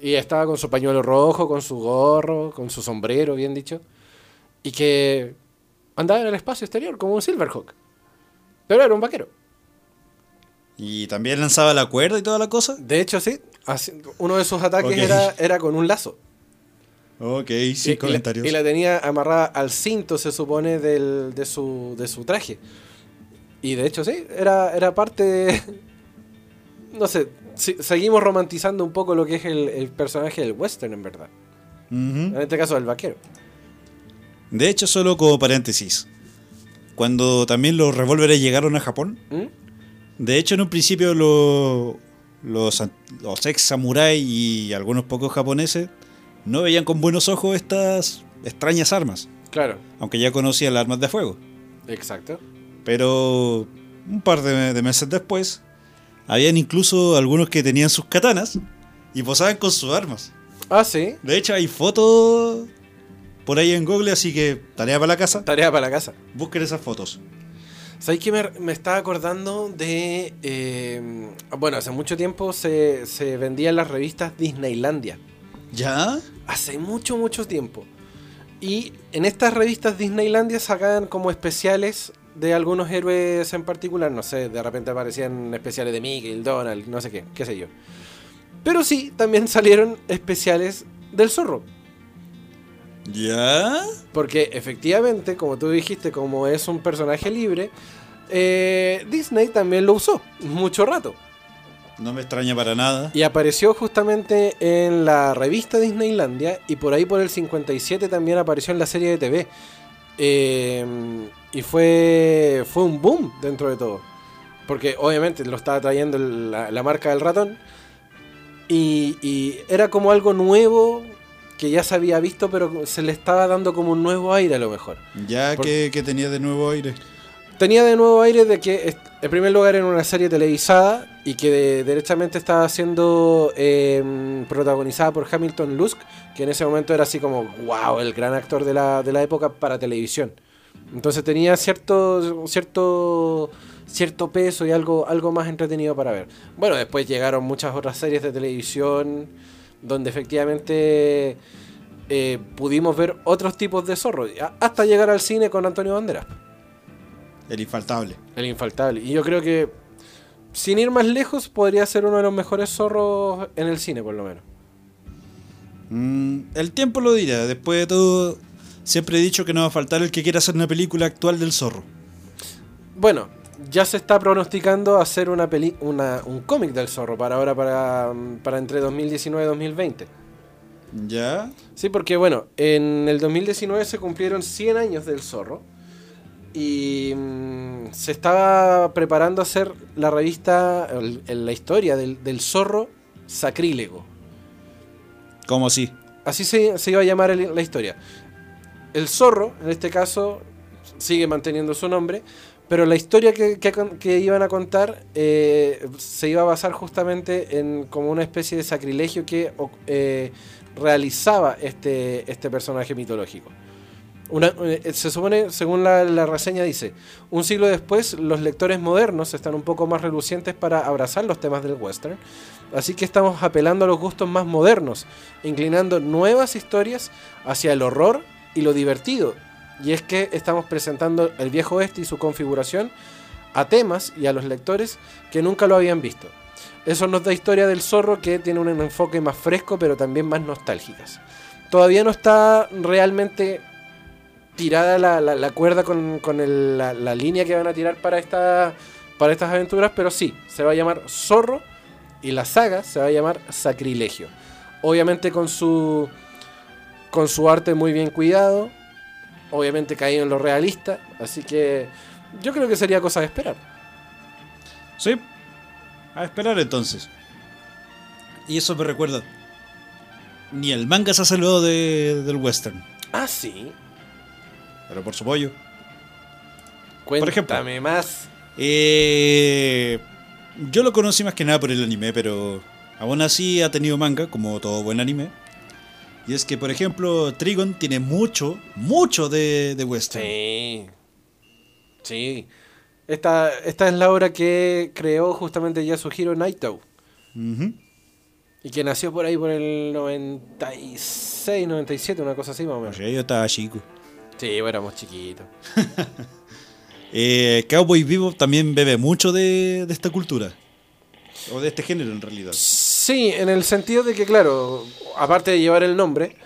Y estaba con su pañuelo rojo, con su gorro, con su sombrero, bien dicho. Y que andaba en el espacio exterior como un Silverhawk. Pero era un vaquero. Y también lanzaba la cuerda y toda la cosa. De hecho, sí. Uno de sus ataques era, era con un lazo. Ok, sí, y, comentarios. la, y la tenía amarrada al cinto, se supone, del, de, su, de su traje. Y de hecho, sí, era, era parte de... No sé, seguimos romantizando un poco lo que es el, el personaje del western, en verdad. En este caso, el vaquero. De hecho, solo como paréntesis. Cuando también los revólveres llegaron a Japón, ¿Mm? de hecho en un principio lo- los, los ex samuráis y algunos pocos japoneses no veían con buenos ojos estas extrañas armas, Claro, aunque ya conocían las armas de fuego. exacto. Pero un par de, de meses después, habían incluso algunos que tenían sus katanas y posaban con sus armas. Ah, sí. De hecho, hay fotos por ahí en Google, así que tarea para la casa. Tarea para la casa. Busquen esas fotos. ¿Sabes que me, me estaba acordando de... eh, bueno, hace mucho tiempo se, se vendían las revistas Disneylandia. ¿Ya? Hace mucho, mucho tiempo. Y en estas revistas Disneylandia sacaban como especiales de algunos héroes en particular. No sé, de repente aparecían especiales de Mickey, Donald, no sé qué, qué sé yo. Pero sí, también salieron especiales del zorro. ¿Ya? Porque efectivamente, como tú dijiste, como es un personaje libre, eh, Disney también lo usó mucho rato. No me extraña para nada. Y apareció justamente en la revista Disneylandia y por ahí por el 57 también apareció en la serie de TV. Eh, y fue, fue un boom dentro de todo. Porque obviamente lo estaba trayendo la, la marca del ratón. Y, y era como algo nuevo que ya se había visto, pero se le estaba dando como un nuevo aire a lo mejor. Ya que, que tenía de nuevo aire. Tenía de nuevo aire de que, en primer lugar, era una serie televisada y que de- derechamente estaba siendo eh, protagonizada por Hamilton Lusk, que en ese momento era así como, wow, el gran actor de la, de la época para televisión. Entonces tenía cierto, cierto, cierto peso y algo, algo más entretenido para ver. Bueno, después llegaron muchas otras series de televisión donde efectivamente eh, pudimos ver otros tipos de zorro, a- hasta llegar al cine con Antonio Banderas, El infaltable. el infaltable. Y yo creo que, sin ir más lejos, podría ser uno de los mejores zorros en el cine, por lo menos. Mm, el tiempo lo dirá. Después de todo, siempre he dicho que no va a faltar el que quiera hacer una película actual del zorro. Bueno, ya se está pronosticando hacer una peli una, un cómic del zorro para ahora, para, para entre 2019 y 2020. ¿Ya? Sí, porque bueno, en el 2019 se cumplieron 100 años del zorro y mm, se estaba preparando hacer la revista, el- el- la historia del, del zorro sacrílego. ¿Cómo así? Así se, se iba a llamar el- la historia. El zorro, en este caso, sigue manteniendo su nombre, pero la historia que, iban a contar eh, se iba a basar justamente en como una especie de sacrilegio que eh, realizaba este, este personaje mitológico. Eh, se supone, según la, la reseña dice, un siglo después los lectores modernos están un poco más relucientes para abrazar los temas del western, así que estamos apelando a los gustos más modernos, inclinando nuevas historias hacia el horror y lo divertido. Y es que estamos presentando el viejo oeste y su configuración a temas y a los lectores que nunca lo habían visto. Eso nos da historia del zorro que tiene un enfoque más fresco pero también más nostálgicas. Todavía no está realmente tirada la, cuerda con, con el- la, la línea que van a tirar para, esta, para estas aventuras, pero sí, se va a llamar Zorro y la saga se va a llamar Sacrilegio. Obviamente con su, con su arte muy bien cuidado, obviamente caído en lo realista, así que yo creo que sería cosa de esperar. Sí. A esperar entonces. Y eso me recuerda. Ni el manga se ha salvado de- del western. Ah, sí. Pero por su pollo. Cuéntame ejemplo. más. Eh, yo lo conocí más que nada por el anime, pero aún así ha tenido manga, como todo buen anime. Y es que, por ejemplo, Trigon tiene mucho, mucho de, de western. Sí. Sí. Esta, esta es la obra que creó justamente Yasuhiro Naito. Ujú. Y que nació por ahí por el 96, 97, una cosa así más o menos. yo estaba chico. Sí, éramos chiquitos. Eh, Cowboy Vivo también bebe mucho de, de esta cultura. O de este género, en realidad. Sí, en el sentido de que, claro, aparte de llevar el nombre,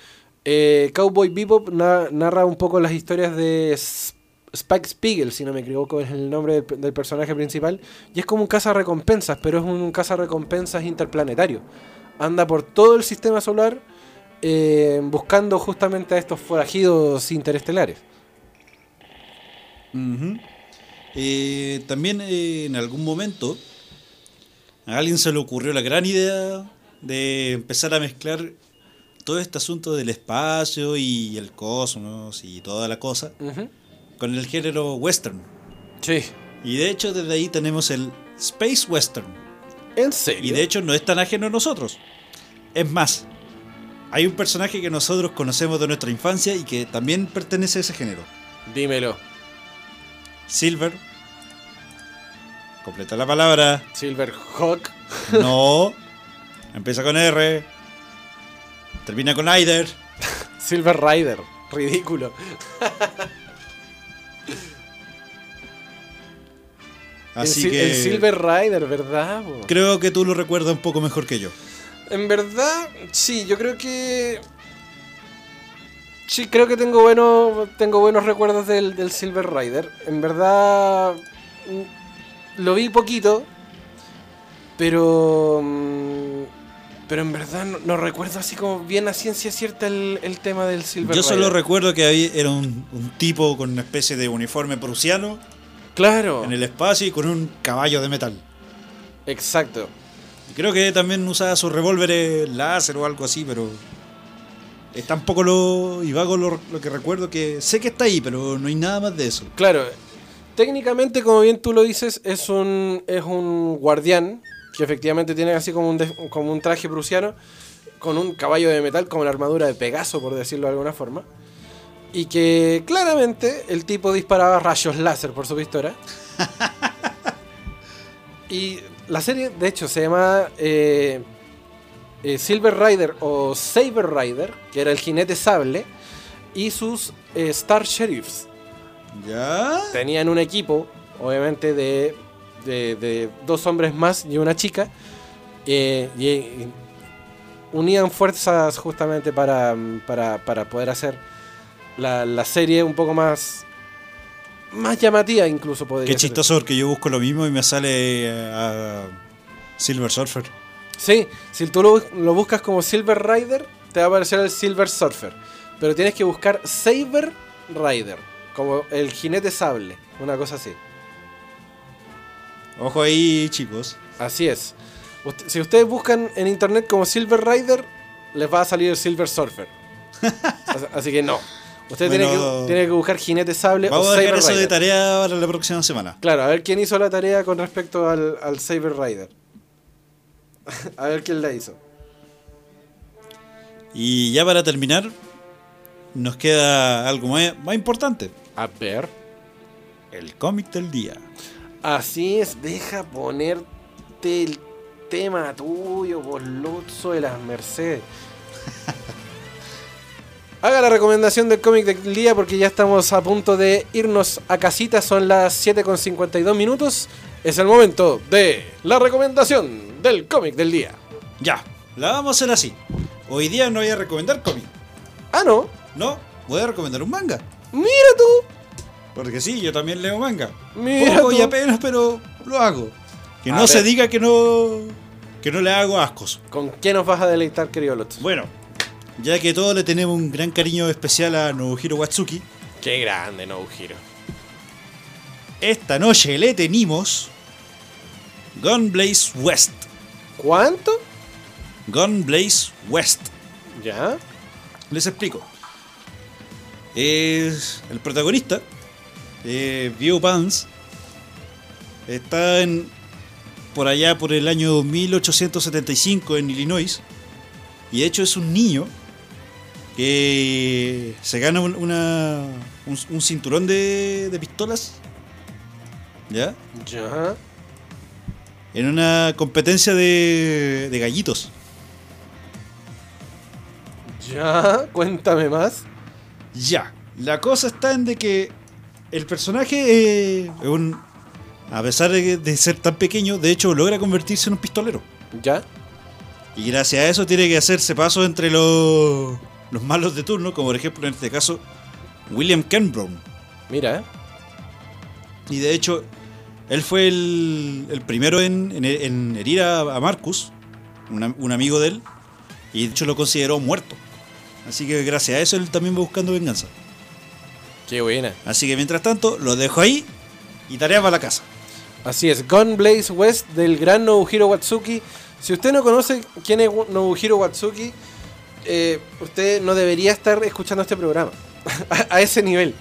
eh, Cowboy Bebop na- narra un poco las historias de Spike Spiegel, si no me equivoco, es el nombre del, personaje principal. Y es como un recompensas, pero es un recompensas interplanetario. Anda por todo el sistema solar eh, buscando justamente a estos forajidos interestelares. Eh, también eh, en algún momento a alguien se le ocurrió la gran idea de empezar a mezclar todo este asunto del espacio y el cosmos y toda la cosa con el género western. Sí. Y de hecho desde ahí tenemos el space western. ¿En serio? Y de hecho no es tan ajeno a nosotros. Es más, hay un personaje que nosotros conocemos de nuestra infancia y que también pertenece a ese género. Dímelo. Silver. Completa la palabra. Silverhawk. No. Empieza con R. Termina con Aider. Silver Rider. Ridículo. Así el, que el Silver Rider, ¿verdad? creo que tú lo recuerdas un poco mejor que yo. En verdad, sí, yo creo que. Sí, creo que tengo, bueno, tengo buenos recuerdos del, del Silver Rider. En verdad. Lo vi poquito. Pero. mm, Pero en verdad no, no recuerdo así como bien a ciencia cierta el, el tema del Silver Yo Rider. solo recuerdo que había, era un, un tipo con una especie de uniforme prusiano Claro. en el espacio y con un caballo de metal. Exacto. Y creo que también usaba sus revólveres láser o algo así, pero es tan poco lo y vago lo, lo que recuerdo que sé que está ahí, pero no hay nada más de eso. Claro, técnicamente, como bien tú lo dices, es un, es un guardián que efectivamente tiene así como un, de- como un traje prusiano con un caballo de metal, como la armadura de Pegaso, por decirlo de alguna forma. Y que claramente el tipo disparaba rayos láser por su pistola. y la serie, de hecho, se llama eh, eh, Silver Rider o Saber Rider, que era el jinete sable, y sus eh, Star Sheriffs. ¿Ya? Tenían un equipo, obviamente, de, de- de dos hombres más y una chica. eh, y, y unían fuerzas justamente para, para, para poder hacer la, la serie un poco más, más llamativa, incluso podría Qué ser. chistoso porque yo busco lo mismo y me sale eh, a Silver Surfer. Sí, si tú lo, lo buscas como Silver Rider, te va a aparecer el Silver Surfer. Pero tienes que buscar Saber Rider, como el jinete sable, una cosa así. Ojo ahí, chicos. Así es. Si ustedes buscan en internet como Silver Rider, les va a salir el Silver Surfer. As- Así que no. Ustedes tienen, Bueno, que, tienen que buscar jinete sable Vamos o a dejar eso de tarea para la próxima semana. Claro, a ver quién hizo la tarea con respecto al, al Saber Rider. a ver quién la hizo. Y ya para terminar, nos queda algo más, más importante. A ver. El cómic del día. Así es, deja ponerte el tema tuyo, boludo de las Mercedes. Haga la recomendación del cómic del día porque ya estamos a punto de irnos a casita, son las 7 con 52 minutos. Es el momento de la recomendación del cómic del día. Ya, la vamos a hacer así. Hoy día no voy a recomendar cómic. Ah, no, No, voy a recomendar un manga. mira tú, Porque sí, yo también leo manga. mira Poco tú. y apenas, pero lo hago. Que A no se diga que no que no le hago ascos. ¿Con qué nos vas a deleitar, querido? Bueno, ya que todos le tenemos un gran cariño especial a Nobuhiro Watsuki, Qué grande, no, giro. esta noche le tenemos Gunblaze West. ¿Cuánto? Gunblaze West. ¿Ya? Les explico. Es el protagonista, eh, Vio Pans, está en, por allá por el año 1875 en Illinois. Y de hecho es un niño que se gana un, una- un, un cinturón de, de pistolas. ¿Ya? ¿Ya? En una competencia de, de gallitos. ¿Ya? Cuéntame más. Ya. La cosa está en de que el personaje, eh, un- a pesar de, de ser tan pequeño, de hecho logra convertirse en un pistolero. ¿Ya? Y gracias a eso tiene que hacerse paso entre los, los malos de turno, como por ejemplo en este caso William Kenbrown. Mira, ¿eh? Y de hecho, él fue el, el primero en, en- en herir a, a Marcus, un amigo de él, y de hecho lo consideró muerto. Así que gracias a eso él también va buscando venganza. Qué buena. Así que mientras tanto, lo dejo ahí y tarea para la casa. Así es, Gunblaze West del gran Nobuhiro Watsuki. Si usted no conoce quién es Nobuhiro Watsuki, eh, usted no debería estar escuchando este programa. a, a ese nivel.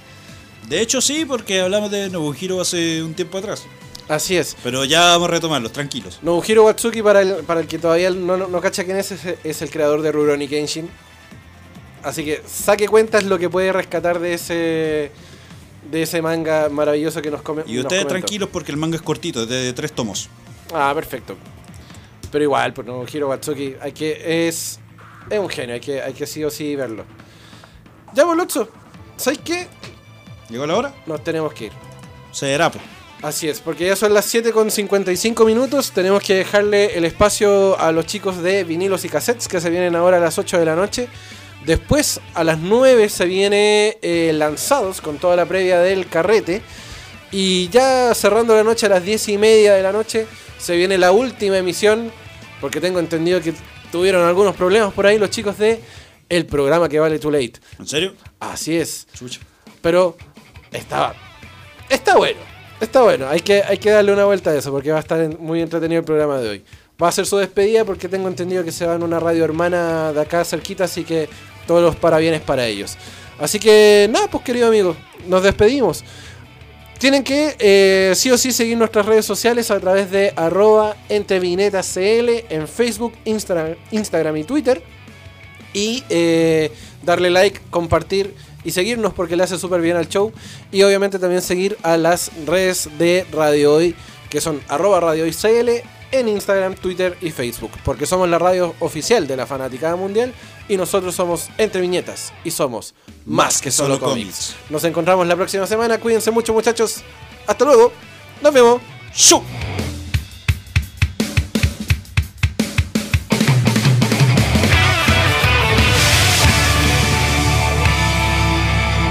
De hecho, sí, porque hablamos de Nobuhiro hace un tiempo atrás. Así es. Pero ya vamos a retomarlos, tranquilos. Nobuhiro Watsuki, para el, para el que todavía no, no, no cacha quién es, es, es el creador de Rurouni Kenshin. Así que saque cuentas lo que puede rescatar de ese de ese manga maravilloso que nos come. Y ustedes tranquilos porque el manga es cortito, es de tres tomos. Ah, perfecto. Pero igual, pues no, Hiro Watsuki, hay que. es. Es un genio, hay que, hay que sí o sí verlo. Ya, Bolotso, ¿sabes qué? ¿Llegó la hora? Nos tenemos que ir. Será, pues. Así es, porque ya son las 7 con 55 minutos. Tenemos que dejarle el espacio a los chicos de vinilos y cassettes que se vienen ahora a las 8 de la noche. Después, a las 9 se viene eh, Lanzados con toda la previa del carrete. Y ya cerrando la noche a las 10 y media de la noche se viene la última emisión. Porque tengo entendido que tuvieron algunos problemas por ahí los chicos de el programa que vale Too Late. ¿En serio? Así es. Chucha. Pero estaba. Está bueno. Está bueno. Hay que, hay que darle una vuelta a eso porque va a estar muy entretenido el programa de hoy. Va a ser su despedida porque tengo entendido que se va en una radio hermana de acá cerquita, así que todos los parabienes para ellos. Así que nada, pues querido amigo, nos despedimos. Tienen que eh, sí o sí seguir nuestras redes sociales a través de arroba entrevinetascl en Facebook, Instagram, Instagram y Twitter. Y eh, darle like, compartir y seguirnos porque le hace súper bien al show. Y obviamente también seguir a las redes de Radio Hoy, que son arroba Radio Hoy CL en Instagram, Twitter y Facebook, porque somos la radio oficial de la Fanaticada Mundial y nosotros somos Entre Viñetas y somos más que solo cómics. Nos encontramos la próxima semana, cuídense mucho muchachos, hasta luego, nos vemos, ¡Shoo!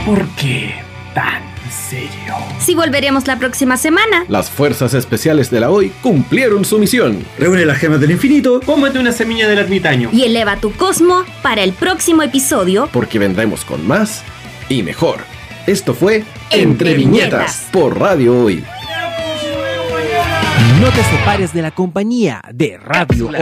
¿Por qué tan serio? Si volveremos la próxima semana. Las fuerzas especiales de la hoy cumplieron su misión. Reúne las gemas del infinito. Cómete una semilla del ermitaño. Y eleva tu cosmo para el próximo episodio. Porque vendremos con más y mejor. Esto fue Entre Viñetas. por Radio Hoy. No te separes de la compañía de Radio Hoy.